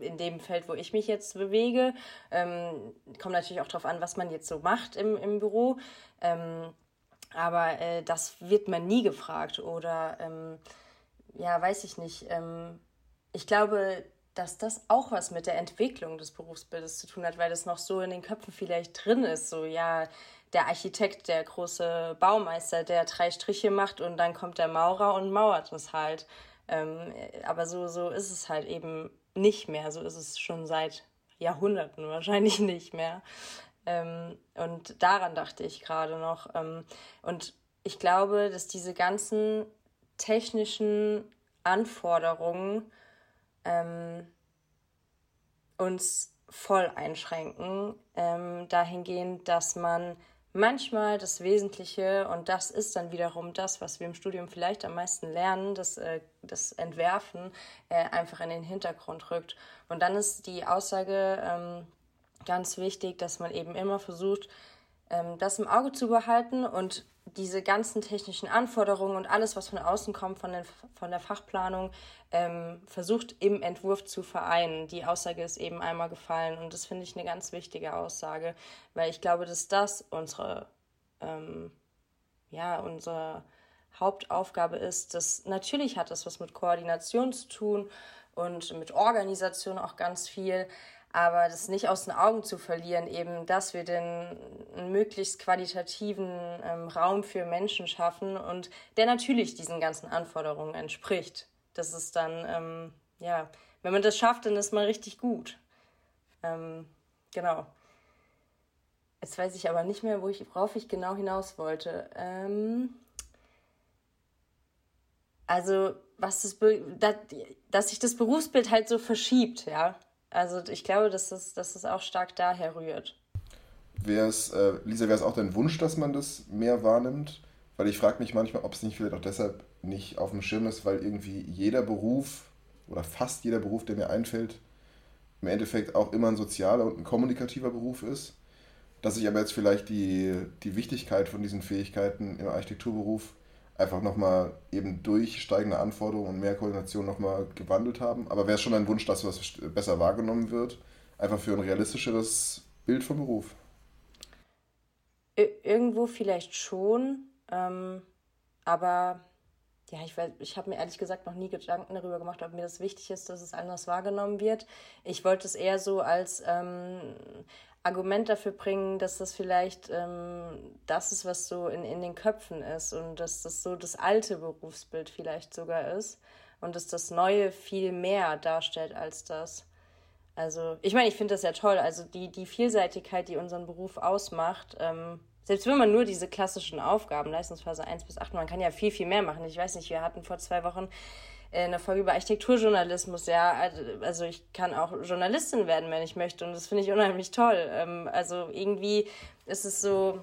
in dem Feld, wo ich mich jetzt bewege. Ähm, kommt natürlich auch darauf an, was man jetzt so macht im, im Büro. Ähm, aber äh, das wird man nie gefragt. Oder ähm, ja, weiß ich nicht. Ähm, ich glaube, dass das auch was mit der Entwicklung des Berufsbildes zu tun hat, weil das noch so in den Köpfen vielleicht drin ist. So, ja, der Architekt, der große Baumeister, der drei Striche macht und dann kommt der Maurer und mauert es halt. Ähm, aber so, so ist es halt eben nicht mehr. So ist es schon seit Jahrhunderten wahrscheinlich nicht mehr. Ähm, und daran dachte ich gerade noch. Ähm, und ich glaube, dass diese ganzen technischen Anforderungen ähm, uns voll einschränken, ähm, dahingehend, dass man manchmal das Wesentliche, und das ist dann wiederum das, was wir im Studium vielleicht am meisten lernen, das, äh, das Entwerfen, äh, einfach in den Hintergrund rückt. Und dann ist die Aussage ähm, ganz wichtig, dass man eben immer versucht, ähm, das im Auge zu behalten und diese ganzen technischen Anforderungen und alles, was von außen kommt, von, den, von der Fachplanung, ähm, versucht im Entwurf zu vereinen. Die Aussage ist eben einmal gefallen und das finde ich eine ganz wichtige Aussage, weil ich glaube, dass das unsere, ähm, ja, unsere Hauptaufgabe ist. Das, natürlich hat das was mit Koordination zu tun und mit Organisation auch ganz viel, aber das nicht aus den Augen zu verlieren, eben, dass wir den möglichst qualitativen ähm, Raum für Menschen schaffen und der natürlich diesen ganzen Anforderungen entspricht. Das ist dann, ähm, ja, wenn man das schafft, dann ist man richtig gut. Ähm, genau. Jetzt weiß ich aber nicht mehr, wo ich, worauf ich genau hinaus wollte. Ähm, also, was das, dass, dass sich das Berufsbild halt so verschiebt, ja. Also ich glaube, dass es, dass es auch stark daher rührt. Wär's, äh, Lisa, wäre es auch dein Wunsch, dass man das mehr wahrnimmt? Weil ich frage mich manchmal, ob es nicht vielleicht auch deshalb nicht auf dem Schirm ist, weil irgendwie jeder Beruf oder fast jeder Beruf, der mir einfällt, im Endeffekt auch immer ein sozialer und ein kommunikativer Beruf ist. Dass ich aber jetzt vielleicht die, die Wichtigkeit von diesen Fähigkeiten im Architekturberuf einfach nochmal eben durch steigende Anforderungen und mehr Koordination nochmal gewandelt haben. Aber wäre es schon ein Wunsch, dass was besser wahrgenommen wird, einfach für ein realistischeres Bild vom Beruf? Irgendwo vielleicht schon, ähm, aber ja, ich, ich habe mir ehrlich gesagt noch nie Gedanken darüber gemacht, ob mir das wichtig ist, dass es anders wahrgenommen wird. Ich wollte es eher so als ähm, Argument dafür bringen, dass das vielleicht ähm, das ist, was so in, in den Köpfen ist und dass das so das alte Berufsbild vielleicht sogar ist und dass das Neue viel mehr darstellt als das. Also, ich meine, ich finde das ja toll. Also die, die Vielseitigkeit, die unseren Beruf ausmacht, ähm, selbst wenn man nur diese klassischen Aufgaben, Leistungsphase 1 bis 8, man kann ja viel, viel mehr machen. Ich weiß nicht, wir hatten vor zwei Wochen eine Folge über Architekturjournalismus, ja. Also, also ich kann auch Journalistin werden, wenn ich möchte. Und das finde ich unheimlich toll. Ähm, also irgendwie ist es so,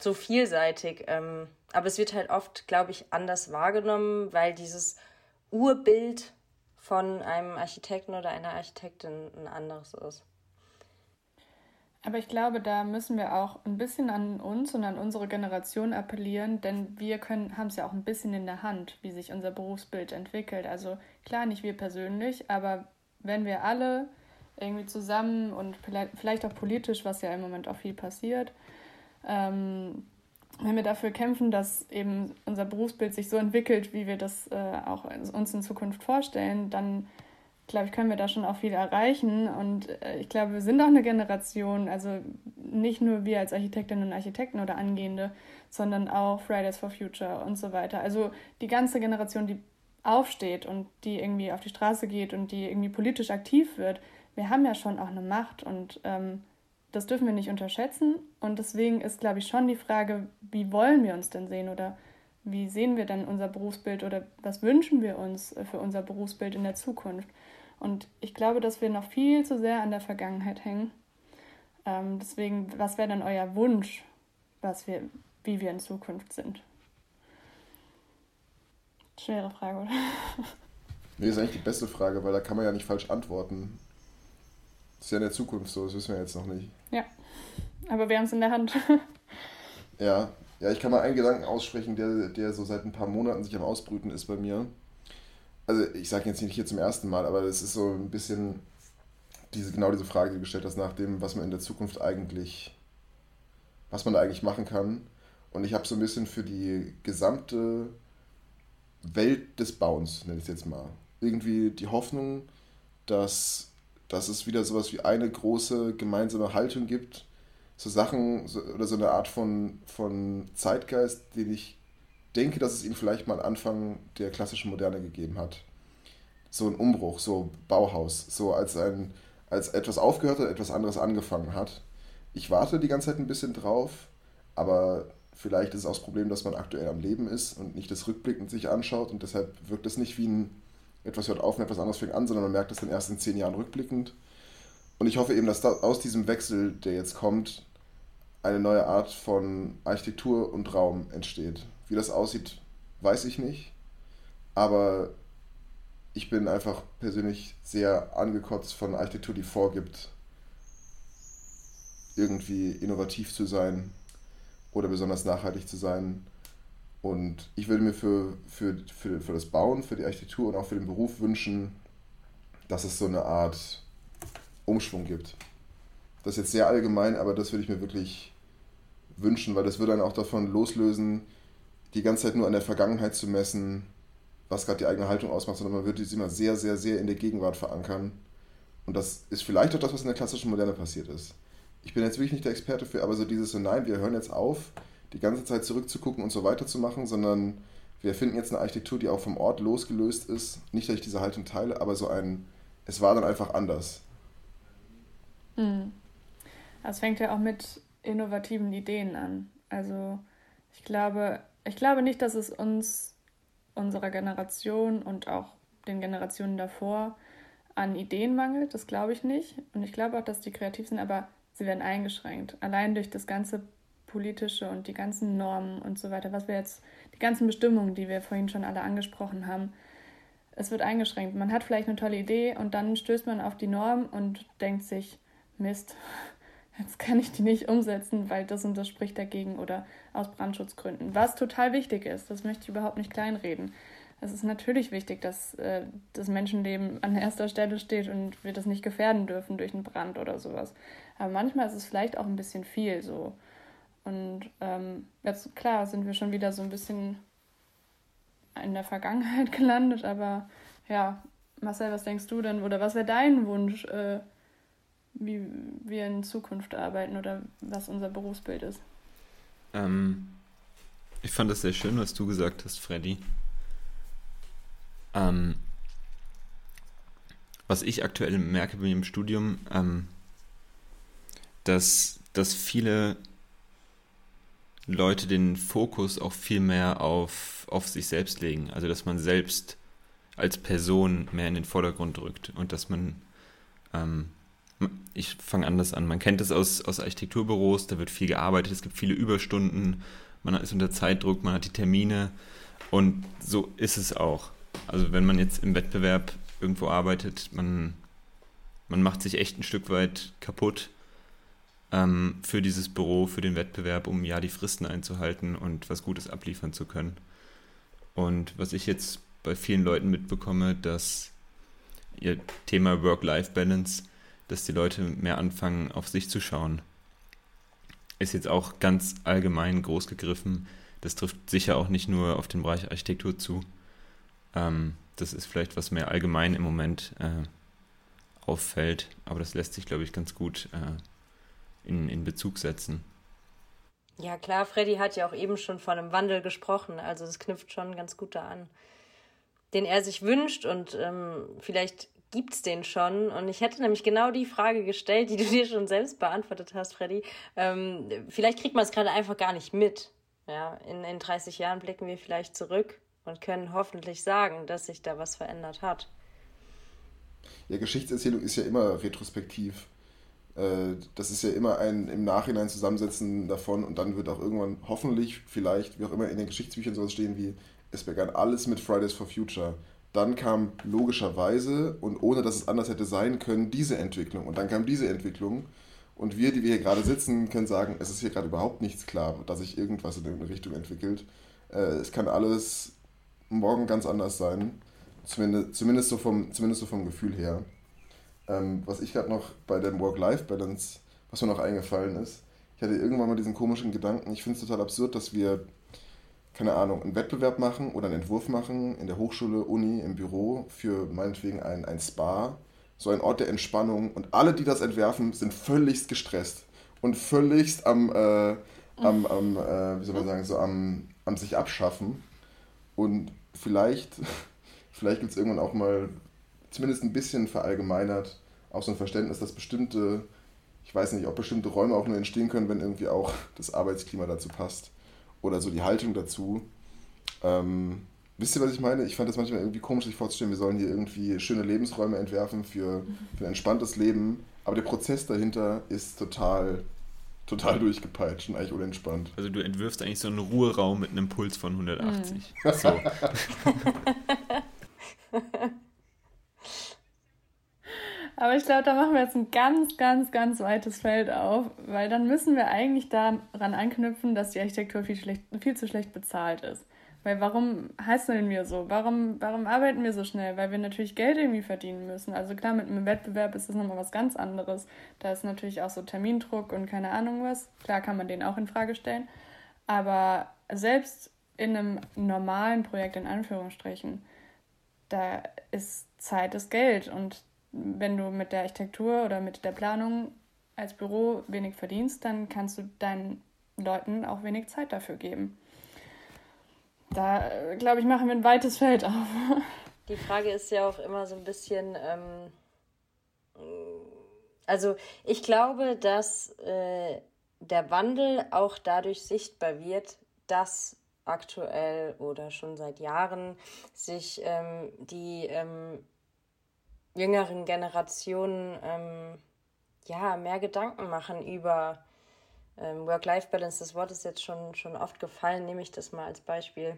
so vielseitig. Ähm, aber es wird halt oft, glaube ich, anders wahrgenommen, weil dieses Urbild von einem Architekten oder einer Architektin ein anderes ist. Aber ich glaube, da müssen wir auch ein bisschen an uns und an unsere Generation appellieren, denn wir können, haben es ja auch ein bisschen in der Hand, wie sich unser Berufsbild entwickelt. Also klar, nicht wir persönlich, aber wenn wir alle irgendwie zusammen und vielleicht auch politisch, was ja im Moment auch viel passiert, ähm, wenn wir dafür kämpfen, dass eben unser Berufsbild sich so entwickelt, wie wir das äh, auch uns in Zukunft vorstellen, dann glaube ich, können wir da schon auch viel erreichen. Und äh, ich glaube, wir sind auch eine Generation, also nicht nur wir als Architektinnen und Architekten oder Angehende, sondern auch Fridays for Future und so weiter. Also die ganze Generation, die aufsteht und die irgendwie auf die Straße geht und die irgendwie politisch aktiv wird, wir haben ja schon auch eine Macht und ähm, das dürfen wir nicht unterschätzen. Und deswegen ist, glaube ich, schon die Frage, wie wollen wir uns denn sehen oder wie sehen wir denn unser Berufsbild oder was wünschen wir uns für unser Berufsbild in der Zukunft? Und ich glaube, dass wir noch viel zu sehr an der Vergangenheit hängen. Ähm, deswegen, was wäre denn euer Wunsch, was wir, wie wir in Zukunft sind? Schwere Frage, oder? Nee, ist eigentlich die beste Frage, weil da kann man ja nicht falsch antworten. Das ist ja in der Zukunft so, das wissen wir jetzt noch nicht. Ja, aber wir haben es in der Hand. ja, ja, ich kann mal einen Gedanken aussprechen, der, der so seit ein paar Monaten sich am Ausbrüten ist bei mir also ich sage jetzt nicht hier zum ersten Mal, aber es ist so ein bisschen diese, genau diese Frage, die du gestellt hast, nach dem, was man in der Zukunft eigentlich, was man da eigentlich machen kann. Und ich habe so ein bisschen für die gesamte Welt des Bauens, nenne ich es jetzt mal, irgendwie die Hoffnung, dass, dass es wieder sowas wie eine große gemeinsame Haltung gibt, so Sachen so, oder so eine Art von, von Zeitgeist, den ich denke, dass es ihn vielleicht mal Anfang der klassischen Moderne gegeben hat. So ein Umbruch, so Bauhaus, so als, ein, als etwas aufgehört hat, etwas anderes angefangen hat. Ich warte die ganze Zeit ein bisschen drauf, aber vielleicht ist es auch das Problem, dass man aktuell am Leben ist und nicht das rückblickend sich anschaut und deshalb wirkt es nicht wie ein etwas hört auf und etwas anderes fängt an, sondern man merkt es dann erst in zehn Jahren rückblickend. Und ich hoffe eben, dass da aus diesem Wechsel, der jetzt kommt, eine neue Art von Architektur und Raum entsteht. Wie das aussieht, weiß ich nicht. Aber ich bin einfach persönlich sehr angekotzt von Architektur, die vorgibt, irgendwie innovativ zu sein oder besonders nachhaltig zu sein. Und ich würde mir für, für, für, für das Bauen, für die Architektur und auch für den Beruf wünschen, dass es so eine Art Umschwung gibt. Das ist jetzt sehr allgemein, aber das würde ich mir wirklich wünschen, weil das würde dann auch davon loslösen, die ganze Zeit nur an der Vergangenheit zu messen, was gerade die eigene Haltung ausmacht, sondern man würde sie immer sehr, sehr, sehr in der Gegenwart verankern. Und das ist vielleicht auch das, was in der klassischen Moderne passiert ist. Ich bin jetzt wirklich nicht der Experte für, aber so dieses so, nein, wir hören jetzt auf, die ganze Zeit zurückzugucken und so weiterzumachen, sondern wir finden jetzt eine Architektur, die auch vom Ort losgelöst ist. Nicht, dass ich diese Haltung teile, aber so ein, es war dann einfach anders. Hm. Das fängt ja auch mit innovativen Ideen an. Also ich glaube, ich glaube nicht, dass es uns, unserer Generation und auch den Generationen davor an Ideen mangelt. Das glaube ich nicht. Und ich glaube auch, dass die kreativ sind, aber sie werden eingeschränkt. Allein durch das ganze politische und die ganzen Normen und so weiter, was wir jetzt, die ganzen Bestimmungen, die wir vorhin schon alle angesprochen haben, es wird eingeschränkt. Man hat vielleicht eine tolle Idee und dann stößt man auf die Norm und denkt sich, Mist, jetzt kann ich die nicht umsetzen, weil das und das spricht dagegen oder aus Brandschutzgründen. Was total wichtig ist, das möchte ich überhaupt nicht kleinreden. Es ist natürlich wichtig, dass äh, das Menschenleben an erster Stelle steht und wir das nicht gefährden dürfen durch einen Brand oder sowas. Aber manchmal ist es vielleicht auch ein bisschen viel so. Und ähm, jetzt, klar, sind wir schon wieder so ein bisschen in der Vergangenheit gelandet, aber ja, Marcel, was denkst du denn? Oder was wäre dein Wunsch, äh, wie wir in Zukunft arbeiten oder was unser Berufsbild ist? Ähm, ich fand das sehr schön, was du gesagt hast, Freddy. Ähm, was ich aktuell merke bei mir im Studium, ähm, dass, dass viele Leute den Fokus auch viel mehr auf, auf sich selbst legen. Also dass man selbst als Person mehr in den Vordergrund rückt und dass man, ähm, ich fange anders an, man kennt das aus, aus Architekturbüros, da wird viel gearbeitet, es gibt viele Überstunden, man ist unter Zeitdruck, man hat die Termine und so ist es auch. Also wenn man jetzt im Wettbewerb irgendwo arbeitet, man, man macht sich echt ein Stück weit kaputt ähm, für dieses Büro, für den Wettbewerb, um ja die Fristen einzuhalten und was Gutes abliefern zu können. Und was ich jetzt bei vielen Leuten mitbekomme, dass ihr Thema Work-Life-Balance, dass die Leute mehr anfangen, auf sich zu schauen. Ist jetzt auch ganz allgemein groß gegriffen. Das trifft sicher auch nicht nur auf den Bereich Architektur zu. Ähm, das ist vielleicht was mehr allgemein im Moment äh, auffällt, aber das lässt sich, glaube ich, ganz gut äh, in, in Bezug setzen. Ja, klar, Freddy hat ja auch eben schon von einem Wandel gesprochen, also es knüpft schon ganz gut da an den er sich wünscht und ähm, vielleicht gibt es den schon. Und ich hätte nämlich genau die Frage gestellt, die du dir schon selbst beantwortet hast, Freddy. Ähm, vielleicht kriegt man es gerade einfach gar nicht mit. Ja, in, in 30 Jahren blicken wir vielleicht zurück und können hoffentlich sagen, dass sich da was verändert hat. Ja, Geschichtserzählung ist ja immer retrospektiv. Äh, das ist ja immer ein im Nachhinein Zusammensetzen davon und dann wird auch irgendwann hoffentlich, vielleicht, wie auch immer in den Geschichtsbüchern sowas stehen wie es begann alles mit Fridays for Future. Dann kam logischerweise und ohne dass es anders hätte sein können, diese Entwicklung. Und dann kam diese Entwicklung. Und wir, die wir hier gerade sitzen, können sagen, es ist hier gerade überhaupt nichts klar, dass sich irgendwas in irgendeine Richtung entwickelt. Äh, es kann alles morgen ganz anders sein. Zumindest, zumindest, so, vom, zumindest so vom Gefühl her. Ähm, was ich gerade noch bei dem Work-Life-Balance, was mir noch eingefallen ist, ich hatte irgendwann mal diesen komischen Gedanken, ich finde es total absurd, dass wir keine Ahnung, einen Wettbewerb machen oder einen Entwurf machen in der Hochschule, Uni, im Büro für meinetwegen ein, ein Spa, so ein Ort der Entspannung. Und alle, die das entwerfen, sind völligst gestresst und völligst am, äh, am, am äh, wie soll man sagen, so am, am sich abschaffen. Und vielleicht, vielleicht gibt es irgendwann auch mal zumindest ein bisschen verallgemeinert auch so ein Verständnis, dass bestimmte, ich weiß nicht, ob bestimmte Räume auch nur entstehen können, wenn irgendwie auch das Arbeitsklima dazu passt oder so die Haltung dazu. Ähm, wisst ihr, was ich meine? Ich fand das manchmal irgendwie komisch, sich vorzustellen, wir sollen hier irgendwie schöne Lebensräume entwerfen für, für ein entspanntes Leben, aber der Prozess dahinter ist total, total durchgepeitscht und eigentlich unentspannt. Also du entwirfst eigentlich so einen Ruheraum mit einem Puls von 180. Mhm. So. Aber ich glaube, da machen wir jetzt ein ganz, ganz, ganz weites Feld auf, weil dann müssen wir eigentlich daran anknüpfen, dass die Architektur viel, schlecht, viel zu schlecht bezahlt ist. Weil warum heißen wir so? Warum, warum arbeiten wir so schnell? Weil wir natürlich Geld irgendwie verdienen müssen. Also klar, mit einem Wettbewerb ist das nochmal was ganz anderes. Da ist natürlich auch so Termindruck und keine Ahnung was. Klar kann man den auch in Frage stellen. Aber selbst in einem normalen Projekt, in Anführungsstrichen, da ist Zeit ist Geld und wenn du mit der Architektur oder mit der Planung als Büro wenig verdienst, dann kannst du deinen Leuten auch wenig Zeit dafür geben. Da, glaube ich, machen wir ein weites Feld auf. Die Frage ist ja auch immer so ein bisschen, ähm, also ich glaube, dass äh, der Wandel auch dadurch sichtbar wird, dass aktuell oder schon seit Jahren sich ähm, die ähm, jüngeren Generationen ähm, ja, mehr Gedanken machen über ähm, Work-Life-Balance. Das Wort ist jetzt schon, schon oft gefallen, nehme ich das mal als Beispiel.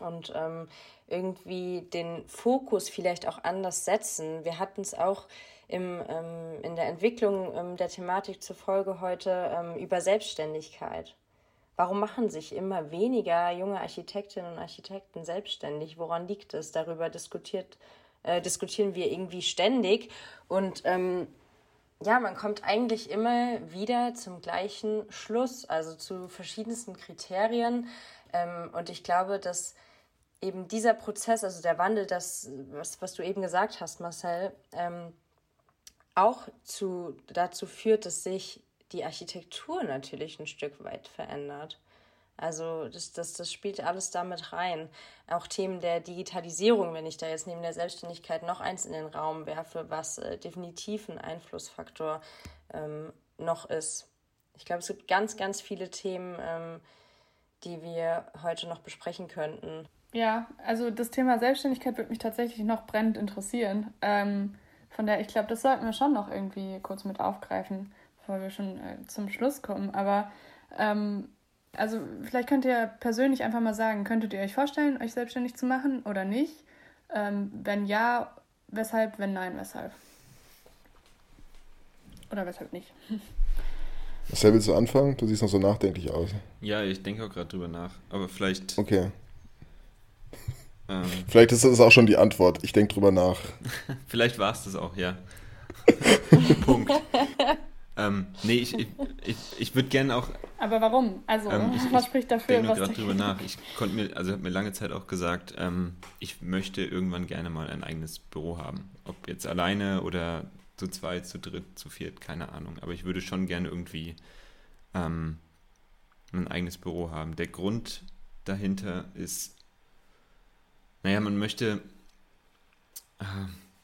und ähm, irgendwie den Fokus vielleicht auch anders setzen. Wir hatten es auch im, ähm, in der Entwicklung ähm, der Thematik zur Folge heute ähm, über Selbstständigkeit. Warum machen sich immer weniger junge Architektinnen und Architekten selbstständig? Woran liegt es? Darüber diskutiert, äh, diskutieren wir irgendwie ständig. Und ähm, ja, man kommt eigentlich immer wieder zum gleichen Schluss, also zu verschiedensten Kriterien. Ähm, und ich glaube, dass eben dieser Prozess, also der Wandel, das, was, was du eben gesagt hast, Marcel, ähm, auch zu, dazu führt, dass sich die Architektur natürlich ein Stück weit verändert. Also das, das, das spielt alles damit rein. Auch Themen der Digitalisierung, wenn ich da jetzt neben der Selbstständigkeit noch eins in den Raum werfe, was äh, definitiv ein Einflussfaktor ähm, noch ist. Ich glaube, es gibt ganz, ganz viele Themen, ähm, die wir heute noch besprechen könnten. Ja, also das Thema Selbstständigkeit würde mich tatsächlich noch brennend interessieren. Ähm, von daher, ich glaube, das sollten wir schon noch irgendwie kurz mit aufgreifen, bevor wir schon äh, zum Schluss kommen. Aber ähm, also vielleicht könnt ihr persönlich einfach mal sagen, könntet ihr euch vorstellen, euch selbstständig zu machen oder nicht? Ähm, wenn ja, weshalb? Wenn nein, weshalb? Oder weshalb nicht? Marcel, willst du anfangen? Du siehst noch so nachdenklich aus. Ja, ich denke auch gerade drüber nach. Aber vielleicht. Okay. Ähm, vielleicht ist das auch schon die Antwort. Ich denke drüber nach. vielleicht war es das auch, ja. Punkt. Ähm, nee, ich, ich, ich, ich würde gerne auch. Aber warum? Also, ähm, ich, was spricht dafür? Ich denke gerade drüber nach. Ich konnte mir, also habe mir lange Zeit auch gesagt, ähm, ich möchte irgendwann gerne mal ein eigenes Büro haben. Ob jetzt alleine oder zu zweit, zu dritt, zu viert, keine Ahnung. Aber ich würde schon gerne irgendwie ähm, ein eigenes Büro haben. Der Grund dahinter ist, naja, man möchte, äh,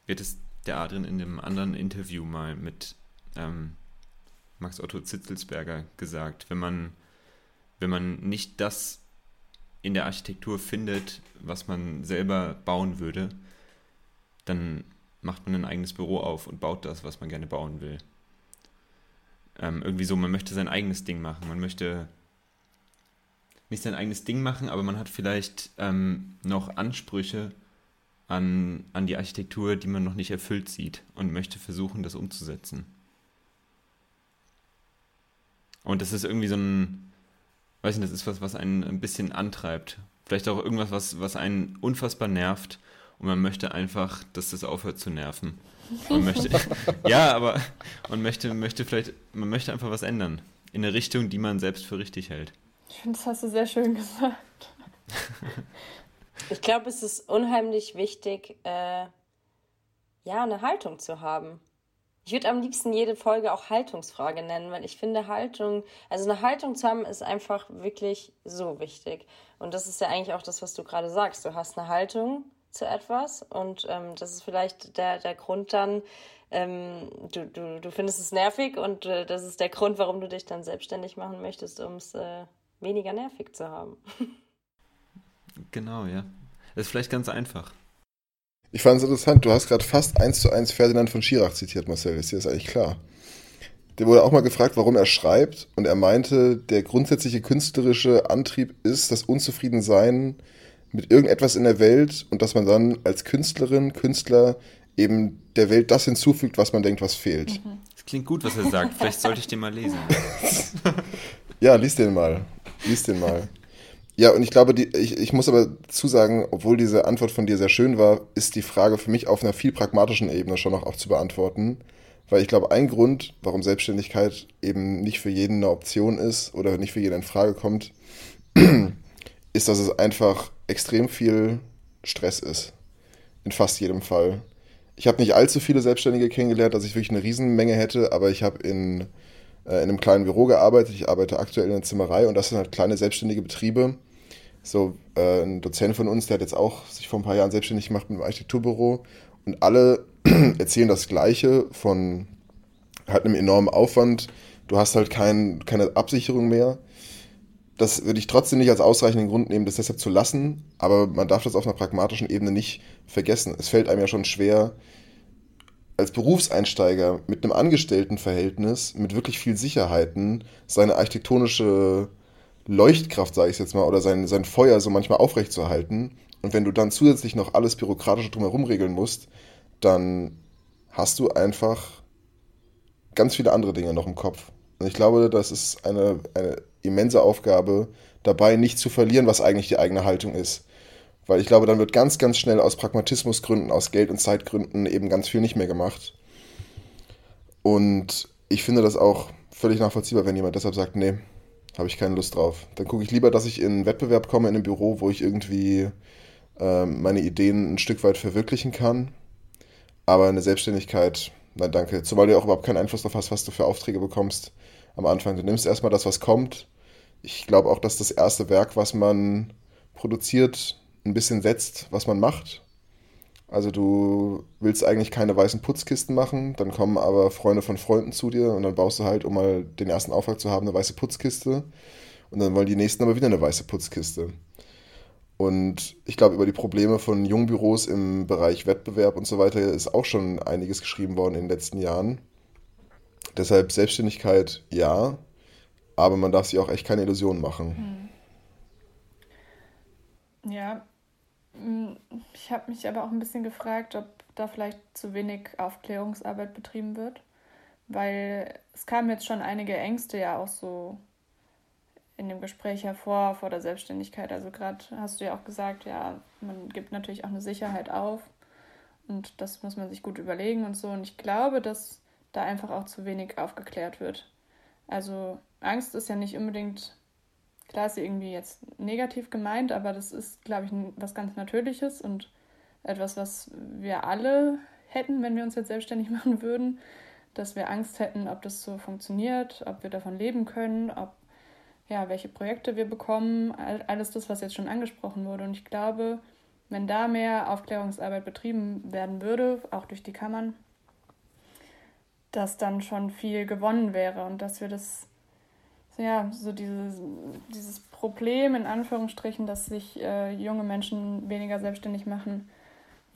wird es der Adrian in einem anderen Interview mal mit ähm, Max Otto Zitzelsberger gesagt, wenn man, wenn man nicht das in der Architektur findet, was man selber bauen würde, dann macht man ein eigenes Büro auf und baut das, was man gerne bauen will. Ähm, irgendwie so, man möchte sein eigenes Ding machen. Man möchte nicht sein eigenes Ding machen, aber man hat vielleicht ähm, noch Ansprüche an, an die Architektur, die man noch nicht erfüllt sieht und möchte versuchen, das umzusetzen. Und das ist irgendwie so ein, weiß nicht, das ist was, was einen ein bisschen antreibt. Vielleicht auch irgendwas, was, was einen unfassbar nervt und man möchte einfach, dass das aufhört zu nerven. Man möchte, ja, aber man möchte, möchte vielleicht, man möchte einfach was ändern. In eine Richtung, die man selbst für richtig hält. Ich finde, das hast du sehr schön gesagt. ich glaube, es ist unheimlich wichtig, äh, ja, eine Haltung zu haben. Ich würde am liebsten jede Folge auch Haltungsfrage nennen, weil ich finde Haltung, also eine Haltung zu haben, ist einfach wirklich so wichtig. Und das ist ja eigentlich auch das, was du gerade sagst. Du hast eine Haltung zu etwas und ähm, das ist vielleicht der, der Grund dann, ähm, du, du, du findest es nervig und äh, das ist der Grund, warum du dich dann selbstständig machen möchtest, um es äh, weniger nervig zu haben. genau, ja. Das ist vielleicht ganz einfach. Ich fand es interessant, du hast gerade fast eins zu eins Ferdinand von Schirach zitiert, Marcel. Ist dir das eigentlich klar? Der wurde auch mal gefragt, warum er schreibt, und er meinte, der grundsätzliche künstlerische Antrieb ist das Unzufriedensein mit irgendetwas in der Welt und dass man dann als Künstlerin, Künstler eben der Welt das hinzufügt, was man denkt, was fehlt. Mhm. Das klingt gut, was er sagt. Vielleicht sollte ich den mal lesen. ja, lies den mal. Lies den mal. Ja, und ich glaube, die, ich, ich muss aber zusagen, obwohl diese Antwort von dir sehr schön war, ist die Frage für mich auf einer viel pragmatischen Ebene schon noch auch zu beantworten. Weil ich glaube, ein Grund, warum Selbstständigkeit eben nicht für jeden eine Option ist oder nicht für jeden in Frage kommt, ist, dass es einfach extrem viel Stress ist. In fast jedem Fall. Ich habe nicht allzu viele Selbstständige kennengelernt, dass ich wirklich eine Riesenmenge hätte, aber ich habe in, äh, in einem kleinen Büro gearbeitet. Ich arbeite aktuell in der Zimmerei und das sind halt kleine selbstständige Betriebe. So äh, ein Dozent von uns, der hat jetzt auch sich vor ein paar Jahren selbstständig gemacht mit einem Architekturbüro und alle erzählen das Gleiche von halt einem enormen Aufwand. Du hast halt kein, keine Absicherung mehr das würde ich trotzdem nicht als ausreichenden Grund nehmen, das deshalb zu lassen, aber man darf das auf einer pragmatischen Ebene nicht vergessen. Es fällt einem ja schon schwer, als Berufseinsteiger mit einem Angestelltenverhältnis, mit wirklich viel Sicherheiten, seine architektonische Leuchtkraft, sage ich jetzt mal, oder sein, sein Feuer so manchmal aufrechtzuerhalten. Und wenn du dann zusätzlich noch alles Bürokratische drumherum regeln musst, dann hast du einfach ganz viele andere Dinge noch im Kopf. Und ich glaube, das ist eine, eine immense Aufgabe, dabei nicht zu verlieren, was eigentlich die eigene Haltung ist. Weil ich glaube, dann wird ganz, ganz schnell aus Pragmatismusgründen, aus Geld- und Zeitgründen eben ganz viel nicht mehr gemacht. Und ich finde das auch völlig nachvollziehbar, wenn jemand deshalb sagt, nee, habe ich keine Lust drauf. Dann gucke ich lieber, dass ich in einen Wettbewerb komme, in einem Büro, wo ich irgendwie äh, meine Ideen ein Stück weit verwirklichen kann. Aber eine Selbstständigkeit, nein, danke. Zumal du auch überhaupt keinen Einfluss darauf hast, was du für Aufträge bekommst am Anfang. Du nimmst erstmal das, was kommt. Ich glaube auch, dass das erste Werk, was man produziert, ein bisschen setzt, was man macht. Also du willst eigentlich keine weißen Putzkisten machen, dann kommen aber Freunde von Freunden zu dir und dann baust du halt, um mal den ersten Auftrag zu haben, eine weiße Putzkiste. Und dann wollen die nächsten aber wieder eine weiße Putzkiste. Und ich glaube, über die Probleme von Jungbüros im Bereich Wettbewerb und so weiter ist auch schon einiges geschrieben worden in den letzten Jahren. Deshalb Selbstständigkeit ja, aber man darf sich auch echt keine Illusionen machen. Hm. Ja, ich habe mich aber auch ein bisschen gefragt, ob da vielleicht zu wenig Aufklärungsarbeit betrieben wird, weil es kamen jetzt schon einige Ängste ja auch so in dem Gespräch hervor vor der Selbstständigkeit. Also gerade hast du ja auch gesagt, ja, man gibt natürlich auch eine Sicherheit auf und das muss man sich gut überlegen und so. Und ich glaube, dass da einfach auch zu wenig aufgeklärt wird. Also Angst ist ja nicht unbedingt, klar ist sie irgendwie jetzt negativ gemeint, aber das ist, glaube ich, was ganz Natürliches und etwas, was wir alle hätten, wenn wir uns jetzt selbstständig machen würden, dass wir Angst hätten, ob das so funktioniert, ob wir davon leben können, ob ja, welche Projekte wir bekommen, alles das, was jetzt schon angesprochen wurde. Und ich glaube, wenn da mehr Aufklärungsarbeit betrieben werden würde, auch durch die Kammern, dass dann schon viel gewonnen wäre und dass wir das, ja, so dieses, dieses Problem in Anführungsstrichen, dass sich äh, junge Menschen weniger selbstständig machen,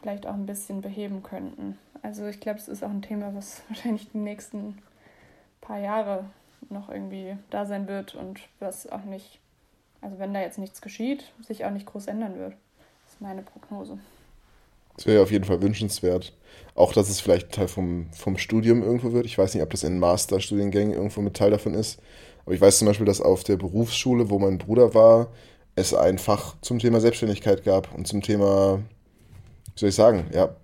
vielleicht auch ein bisschen beheben könnten. Also ich glaube, es ist auch ein Thema, was wahrscheinlich die nächsten paar Jahre noch irgendwie da sein wird und was auch nicht, also wenn da jetzt nichts geschieht, sich auch nicht groß ändern wird. Das ist meine Prognose. Das wäre auf jeden Fall wünschenswert. Auch, dass es vielleicht Teil vom, vom Studium irgendwo wird. Ich weiß nicht, ob das in Masterstudiengängen irgendwo mit Teil davon ist. Aber ich weiß zum Beispiel, dass auf der Berufsschule, wo mein Bruder war, es ein Fach zum Thema Selbstständigkeit gab und zum Thema, wie soll ich sagen, ja,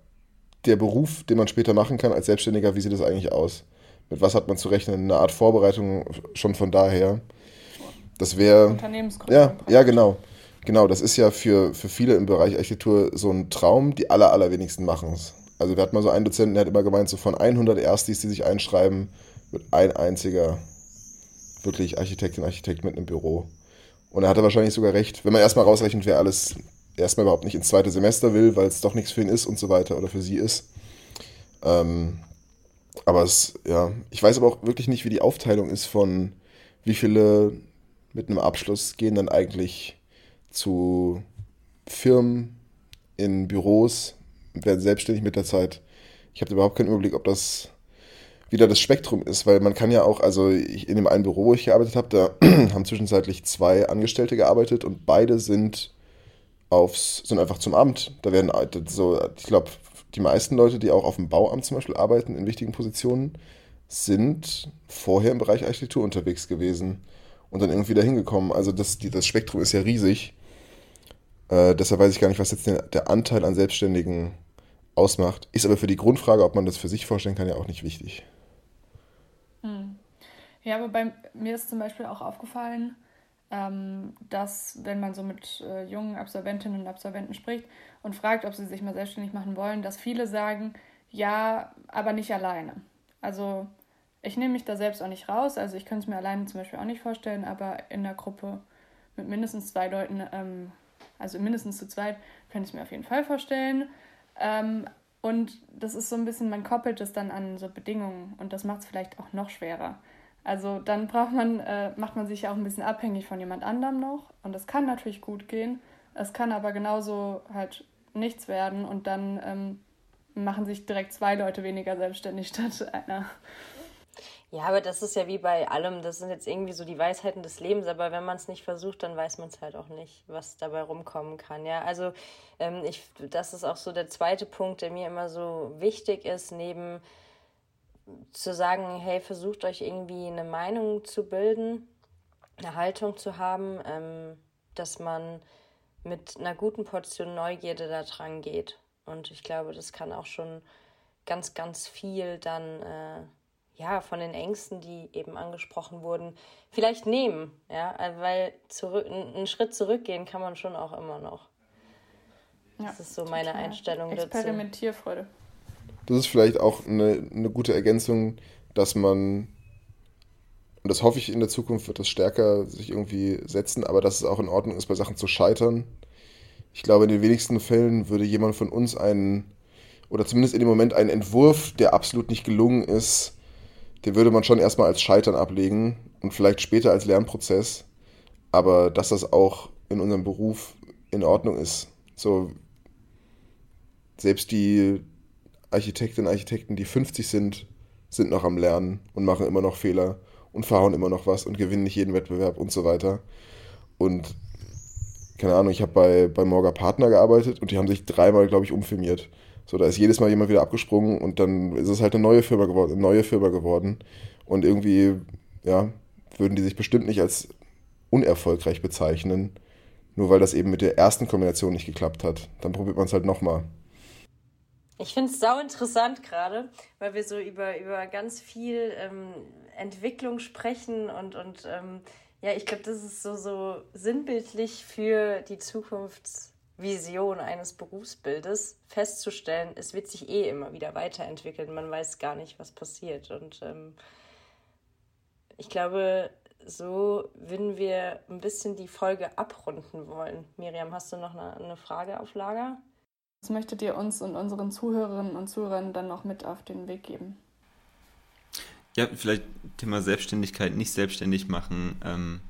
der Beruf, den man später machen kann als Selbstständiger, wie sieht das eigentlich aus? mit was hat man zu rechnen, eine Art Vorbereitung schon von daher. Das wäre. Unternehmensgründung. Ja, ja, genau. Genau, das ist ja für, für viele im Bereich Architektur so ein Traum, die aller, allerwenigsten machen es. Also wir hatten mal so einen Dozenten, der hat immer gemeint, so von 100 Erstis, die sich einschreiben, wird ein einziger wirklich Architektin, Architekt mit einem Büro. Und er hatte wahrscheinlich sogar recht, wenn man erstmal rausrechnet, wer alles erstmal überhaupt nicht ins zweite Semester will, weil es doch nichts für ihn ist und so weiter oder für sie ist. Ähm, aber es, ja, ich weiß aber auch wirklich nicht, wie die Aufteilung ist von wie viele mit einem Abschluss gehen dann eigentlich zu Firmen, in Büros, werden selbstständig mit der Zeit. Ich habe überhaupt keinen Überblick, ob das wieder das Spektrum ist, weil man kann ja auch, also ich, in dem einen Büro, wo ich gearbeitet habe, da haben zwischenzeitlich zwei Angestellte gearbeitet und beide sind aufs, sind einfach zum Amt. Da werden so, ich glaube, die meisten Leute, die auch auf dem Bauamt zum Beispiel arbeiten, in wichtigen Positionen, sind vorher im Bereich Architektur unterwegs gewesen und dann irgendwie dahin gekommen. Also das, die, das Spektrum ist ja riesig. Äh, deshalb weiß ich gar nicht, was jetzt der, der Anteil an Selbstständigen ausmacht. Ist aber für die Grundfrage, ob man das für sich vorstellen kann, ja auch nicht wichtig. Ja, aber bei mir ist zum Beispiel auch aufgefallen, ähm, dass wenn man so mit äh, jungen Absolventinnen und Absolventen spricht und fragt, ob sie sich mal selbstständig machen wollen, dass viele sagen, ja, aber nicht alleine. Also ich nehme mich da selbst auch nicht raus, also ich könnte es mir alleine zum Beispiel auch nicht vorstellen, aber in der Gruppe mit mindestens zwei Leuten, ähm, also mindestens zu zweit, könnte ich es mir auf jeden Fall vorstellen. Ähm, und das ist so ein bisschen, man koppelt es dann an so Bedingungen und das macht es vielleicht auch noch schwerer. Also dann braucht man, äh, macht man sich ja auch ein bisschen abhängig von jemand anderem noch. Und das kann natürlich gut gehen. Es kann aber genauso halt nichts werden und dann ähm, machen sich direkt zwei Leute weniger selbstständig statt einer. Ja, aber das ist ja wie bei allem, das sind jetzt irgendwie so die Weisheiten des Lebens, aber wenn man es nicht versucht, dann weiß man es halt auch nicht, was dabei rumkommen kann. Ja, also ähm, ich, das ist auch so der zweite Punkt, der mir immer so wichtig ist, neben zu sagen, hey, versucht euch irgendwie eine Meinung zu bilden, eine Haltung zu haben, ähm, dass man mit einer guten Portion Neugierde da dran geht. Und ich glaube, das kann auch schon ganz, ganz viel dann äh, ja, von den Ängsten, die eben angesprochen wurden, vielleicht nehmen. Ja, weil zurück, einen Schritt zurückgehen kann man schon auch immer noch. Ja, das ist so meine. Einstellung dazu. Experimentierfreude. Das ist vielleicht auch eine, eine gute Ergänzung, dass man, und das hoffe ich in der Zukunft wird das stärker sich irgendwie setzen, aber dass es auch in Ordnung ist, bei Sachen zu scheitern. Ich glaube, in den wenigsten Fällen würde jemand von uns einen, oder zumindest in dem Moment einen Entwurf, der absolut nicht gelungen ist, den würde man schon erstmal als Scheitern ablegen und vielleicht später als Lernprozess. Aber dass das auch in unserem Beruf in Ordnung ist. So, selbst die Architektinnen und Architekten, die 50 sind, sind noch am Lernen und machen immer noch Fehler und verhauen immer noch was und gewinnen nicht jeden Wettbewerb und so weiter. Und keine Ahnung, ich habe bei, bei Morga Partner gearbeitet und die haben sich dreimal, glaube ich, umfirmiert. So, da ist jedes Mal jemand wieder abgesprungen und dann ist es halt eine neue Firma geworden, eine neue Firma geworden. Und irgendwie, ja, würden die sich bestimmt nicht als unerfolgreich bezeichnen, nur weil das eben mit der ersten Kombination nicht geklappt hat. Dann probiert man es halt nochmal. Ich finde es sau interessant gerade, weil wir so über, über ganz viel ähm, Entwicklung sprechen und, und ähm, ja, ich glaube, das ist so, so sinnbildlich für die Zukunft Vision eines Berufsbildes festzustellen, es wird sich eh immer wieder weiterentwickeln. Man weiß gar nicht, was passiert. Und ähm, ich glaube, so würden wir ein bisschen die Folge abrunden wollen. Miriam, hast du noch eine, eine Frage auf Lager? Was möchtet ihr uns und unseren Zuhörerinnen und Zuhörern dann noch mit auf den Weg geben? Ja, vielleicht Thema Selbstständigkeit, nicht selbstständig machen, ähm,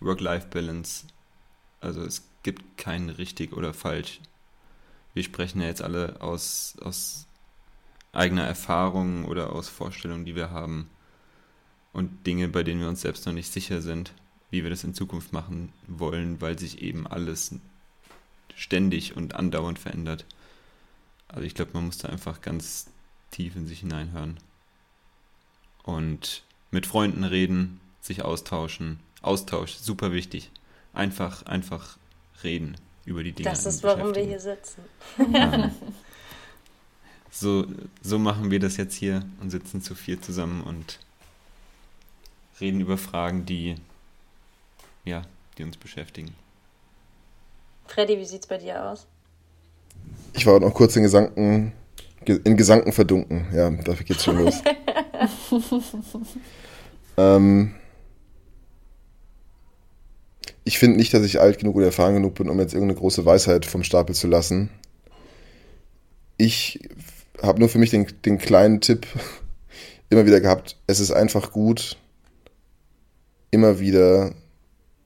Work-Life-Balance. Also es gibt kein richtig oder falsch. Wir sprechen ja jetzt alle aus, aus eigener Erfahrung oder aus Vorstellungen, die wir haben und Dinge, bei denen wir uns selbst noch nicht sicher sind, wie wir das in Zukunft machen wollen, weil sich eben alles ständig und andauernd verändert. Also ich glaube, man muss da einfach ganz tief in sich hineinhören. Und mit Freunden reden, sich austauschen. Austausch, super wichtig. Einfach, einfach reden über die Dinge. Das ist, warum wir hier sitzen. Ja. so, so machen wir das jetzt hier und sitzen zu vier zusammen und reden über Fragen, die, ja, die uns beschäftigen. Freddy, wie sieht es bei dir aus? Ich war noch kurz in Gesanken, in Gesanken verdunken. Ja, dafür geht's schon los. ähm, ich finde nicht, dass ich alt genug oder erfahren genug bin, um jetzt irgendeine große Weisheit vom Stapel zu lassen. Ich habe nur für mich den, den kleinen Tipp immer wieder gehabt, es ist einfach gut, immer wieder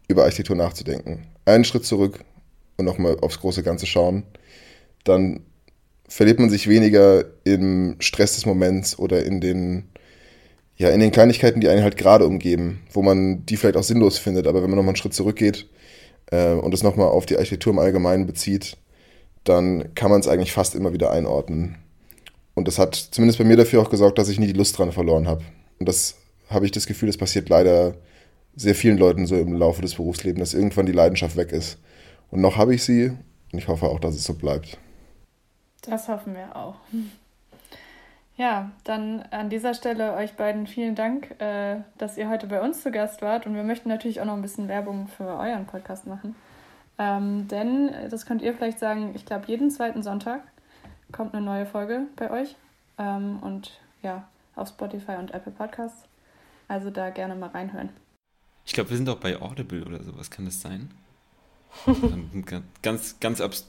über Architektur nachzudenken. Einen Schritt zurück und nochmal aufs große Ganze schauen. Dann verliert man sich weniger im Stress des Moments oder in den ja, in den Kleinigkeiten, die einen halt gerade umgeben, wo man die vielleicht auch sinnlos findet, aber wenn man nochmal einen Schritt zurückgeht äh, und es nochmal auf die Architektur im Allgemeinen bezieht, dann kann man es eigentlich fast immer wieder einordnen. Und das hat zumindest bei mir dafür auch gesorgt, dass ich nie die Lust dran verloren habe. Und das habe ich das Gefühl, das passiert leider sehr vielen Leuten so im Laufe des Berufslebens, dass irgendwann die Leidenschaft weg ist. Und noch habe ich sie und ich hoffe auch, dass es so bleibt. Das hoffen wir auch. Ja, dann an dieser Stelle euch beiden vielen Dank, äh, dass ihr heute bei uns zu Gast wart. Und wir möchten natürlich auch noch ein bisschen Werbung für euren Podcast machen. Ähm, denn, das könnt ihr vielleicht sagen, ich glaube, jeden zweiten Sonntag kommt eine neue Folge bei euch. Ähm, und ja, auf Spotify und Apple Podcasts. Also da gerne mal reinhören. Ich glaube, wir sind auch bei Audible oder sowas, kann das sein? Ganz, ganz, abs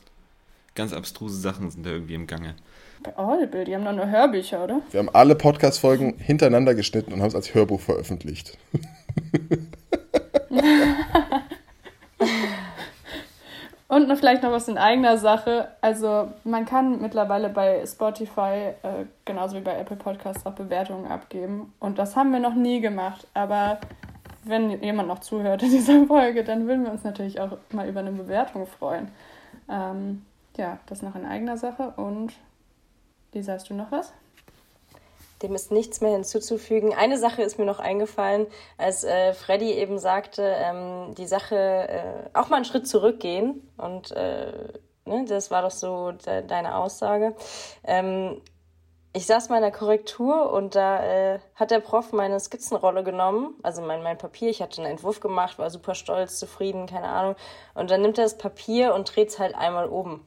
ganz abstruse Sachen sind da irgendwie im Gange. Bei Audible, die haben doch nur Hörbücher, oder? Wir haben alle Podcast-Folgen hintereinander geschnitten und haben es als Hörbuch veröffentlicht. und Und vielleicht noch was in eigener Sache. Also man kann mittlerweile bei Spotify äh, genauso wie bei Apple Podcasts auch Bewertungen abgeben. Und das haben wir noch nie gemacht. Aber wenn jemand noch zuhört in dieser Folge, dann würden wir uns natürlich auch mal über eine Bewertung freuen. Ähm, ja, das noch in eigener Sache. Und Lisa, hast du noch was? Dem ist nichts mehr hinzuzufügen. Eine Sache ist mir noch eingefallen, als äh, Freddy eben sagte, ähm, die Sache äh, auch mal einen Schritt zurückgehen. Und äh, ne, das war doch so de deine Aussage. Ähm, ich saß mal in Korrektur und da äh, hat der Prof meine Skizzenrolle genommen, also mein, mein Papier. Ich hatte einen Entwurf gemacht, war super stolz, zufrieden, keine Ahnung. Und dann nimmt er das Papier und dreht es halt einmal oben.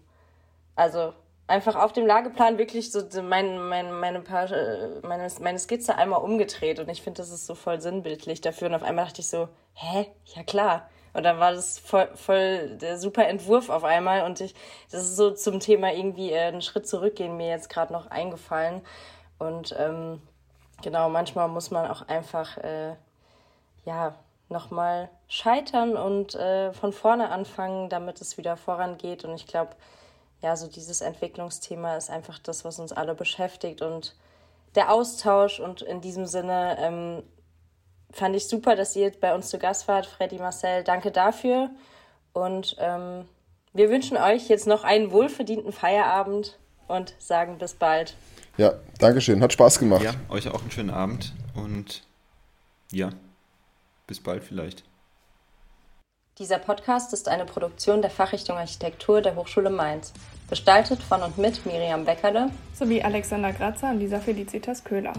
Also einfach auf dem Lageplan wirklich so mein, mein, meine, paar, äh, meine, meine Skizze einmal umgedreht. Und ich finde, das ist so voll sinnbildlich dafür. Und auf einmal dachte ich so, hä? Ja klar. Und dann war das voll, voll der super Entwurf auf einmal. Und ich, das ist so zum Thema irgendwie äh, einen Schritt zurückgehen mir jetzt gerade noch eingefallen. Und ähm, genau, manchmal muss man auch einfach, äh, ja, nochmal scheitern und äh, von vorne anfangen, damit es wieder vorangeht. Und ich glaube, ja, so dieses Entwicklungsthema ist einfach das, was uns alle beschäftigt und der Austausch und in diesem Sinne ähm, fand ich super, dass ihr bei uns zu Gast wart, Freddy Marcel. Danke dafür und ähm, wir wünschen euch jetzt noch einen wohlverdienten Feierabend und sagen bis bald. Ja, Dankeschön. Hat Spaß gemacht. Ja, euch auch einen schönen Abend und ja, bis bald vielleicht. Dieser Podcast ist eine Produktion der Fachrichtung Architektur der Hochschule Mainz. Gestaltet von und mit Miriam Beckerle sowie Alexander Grazer und Lisa Felicitas Köhler.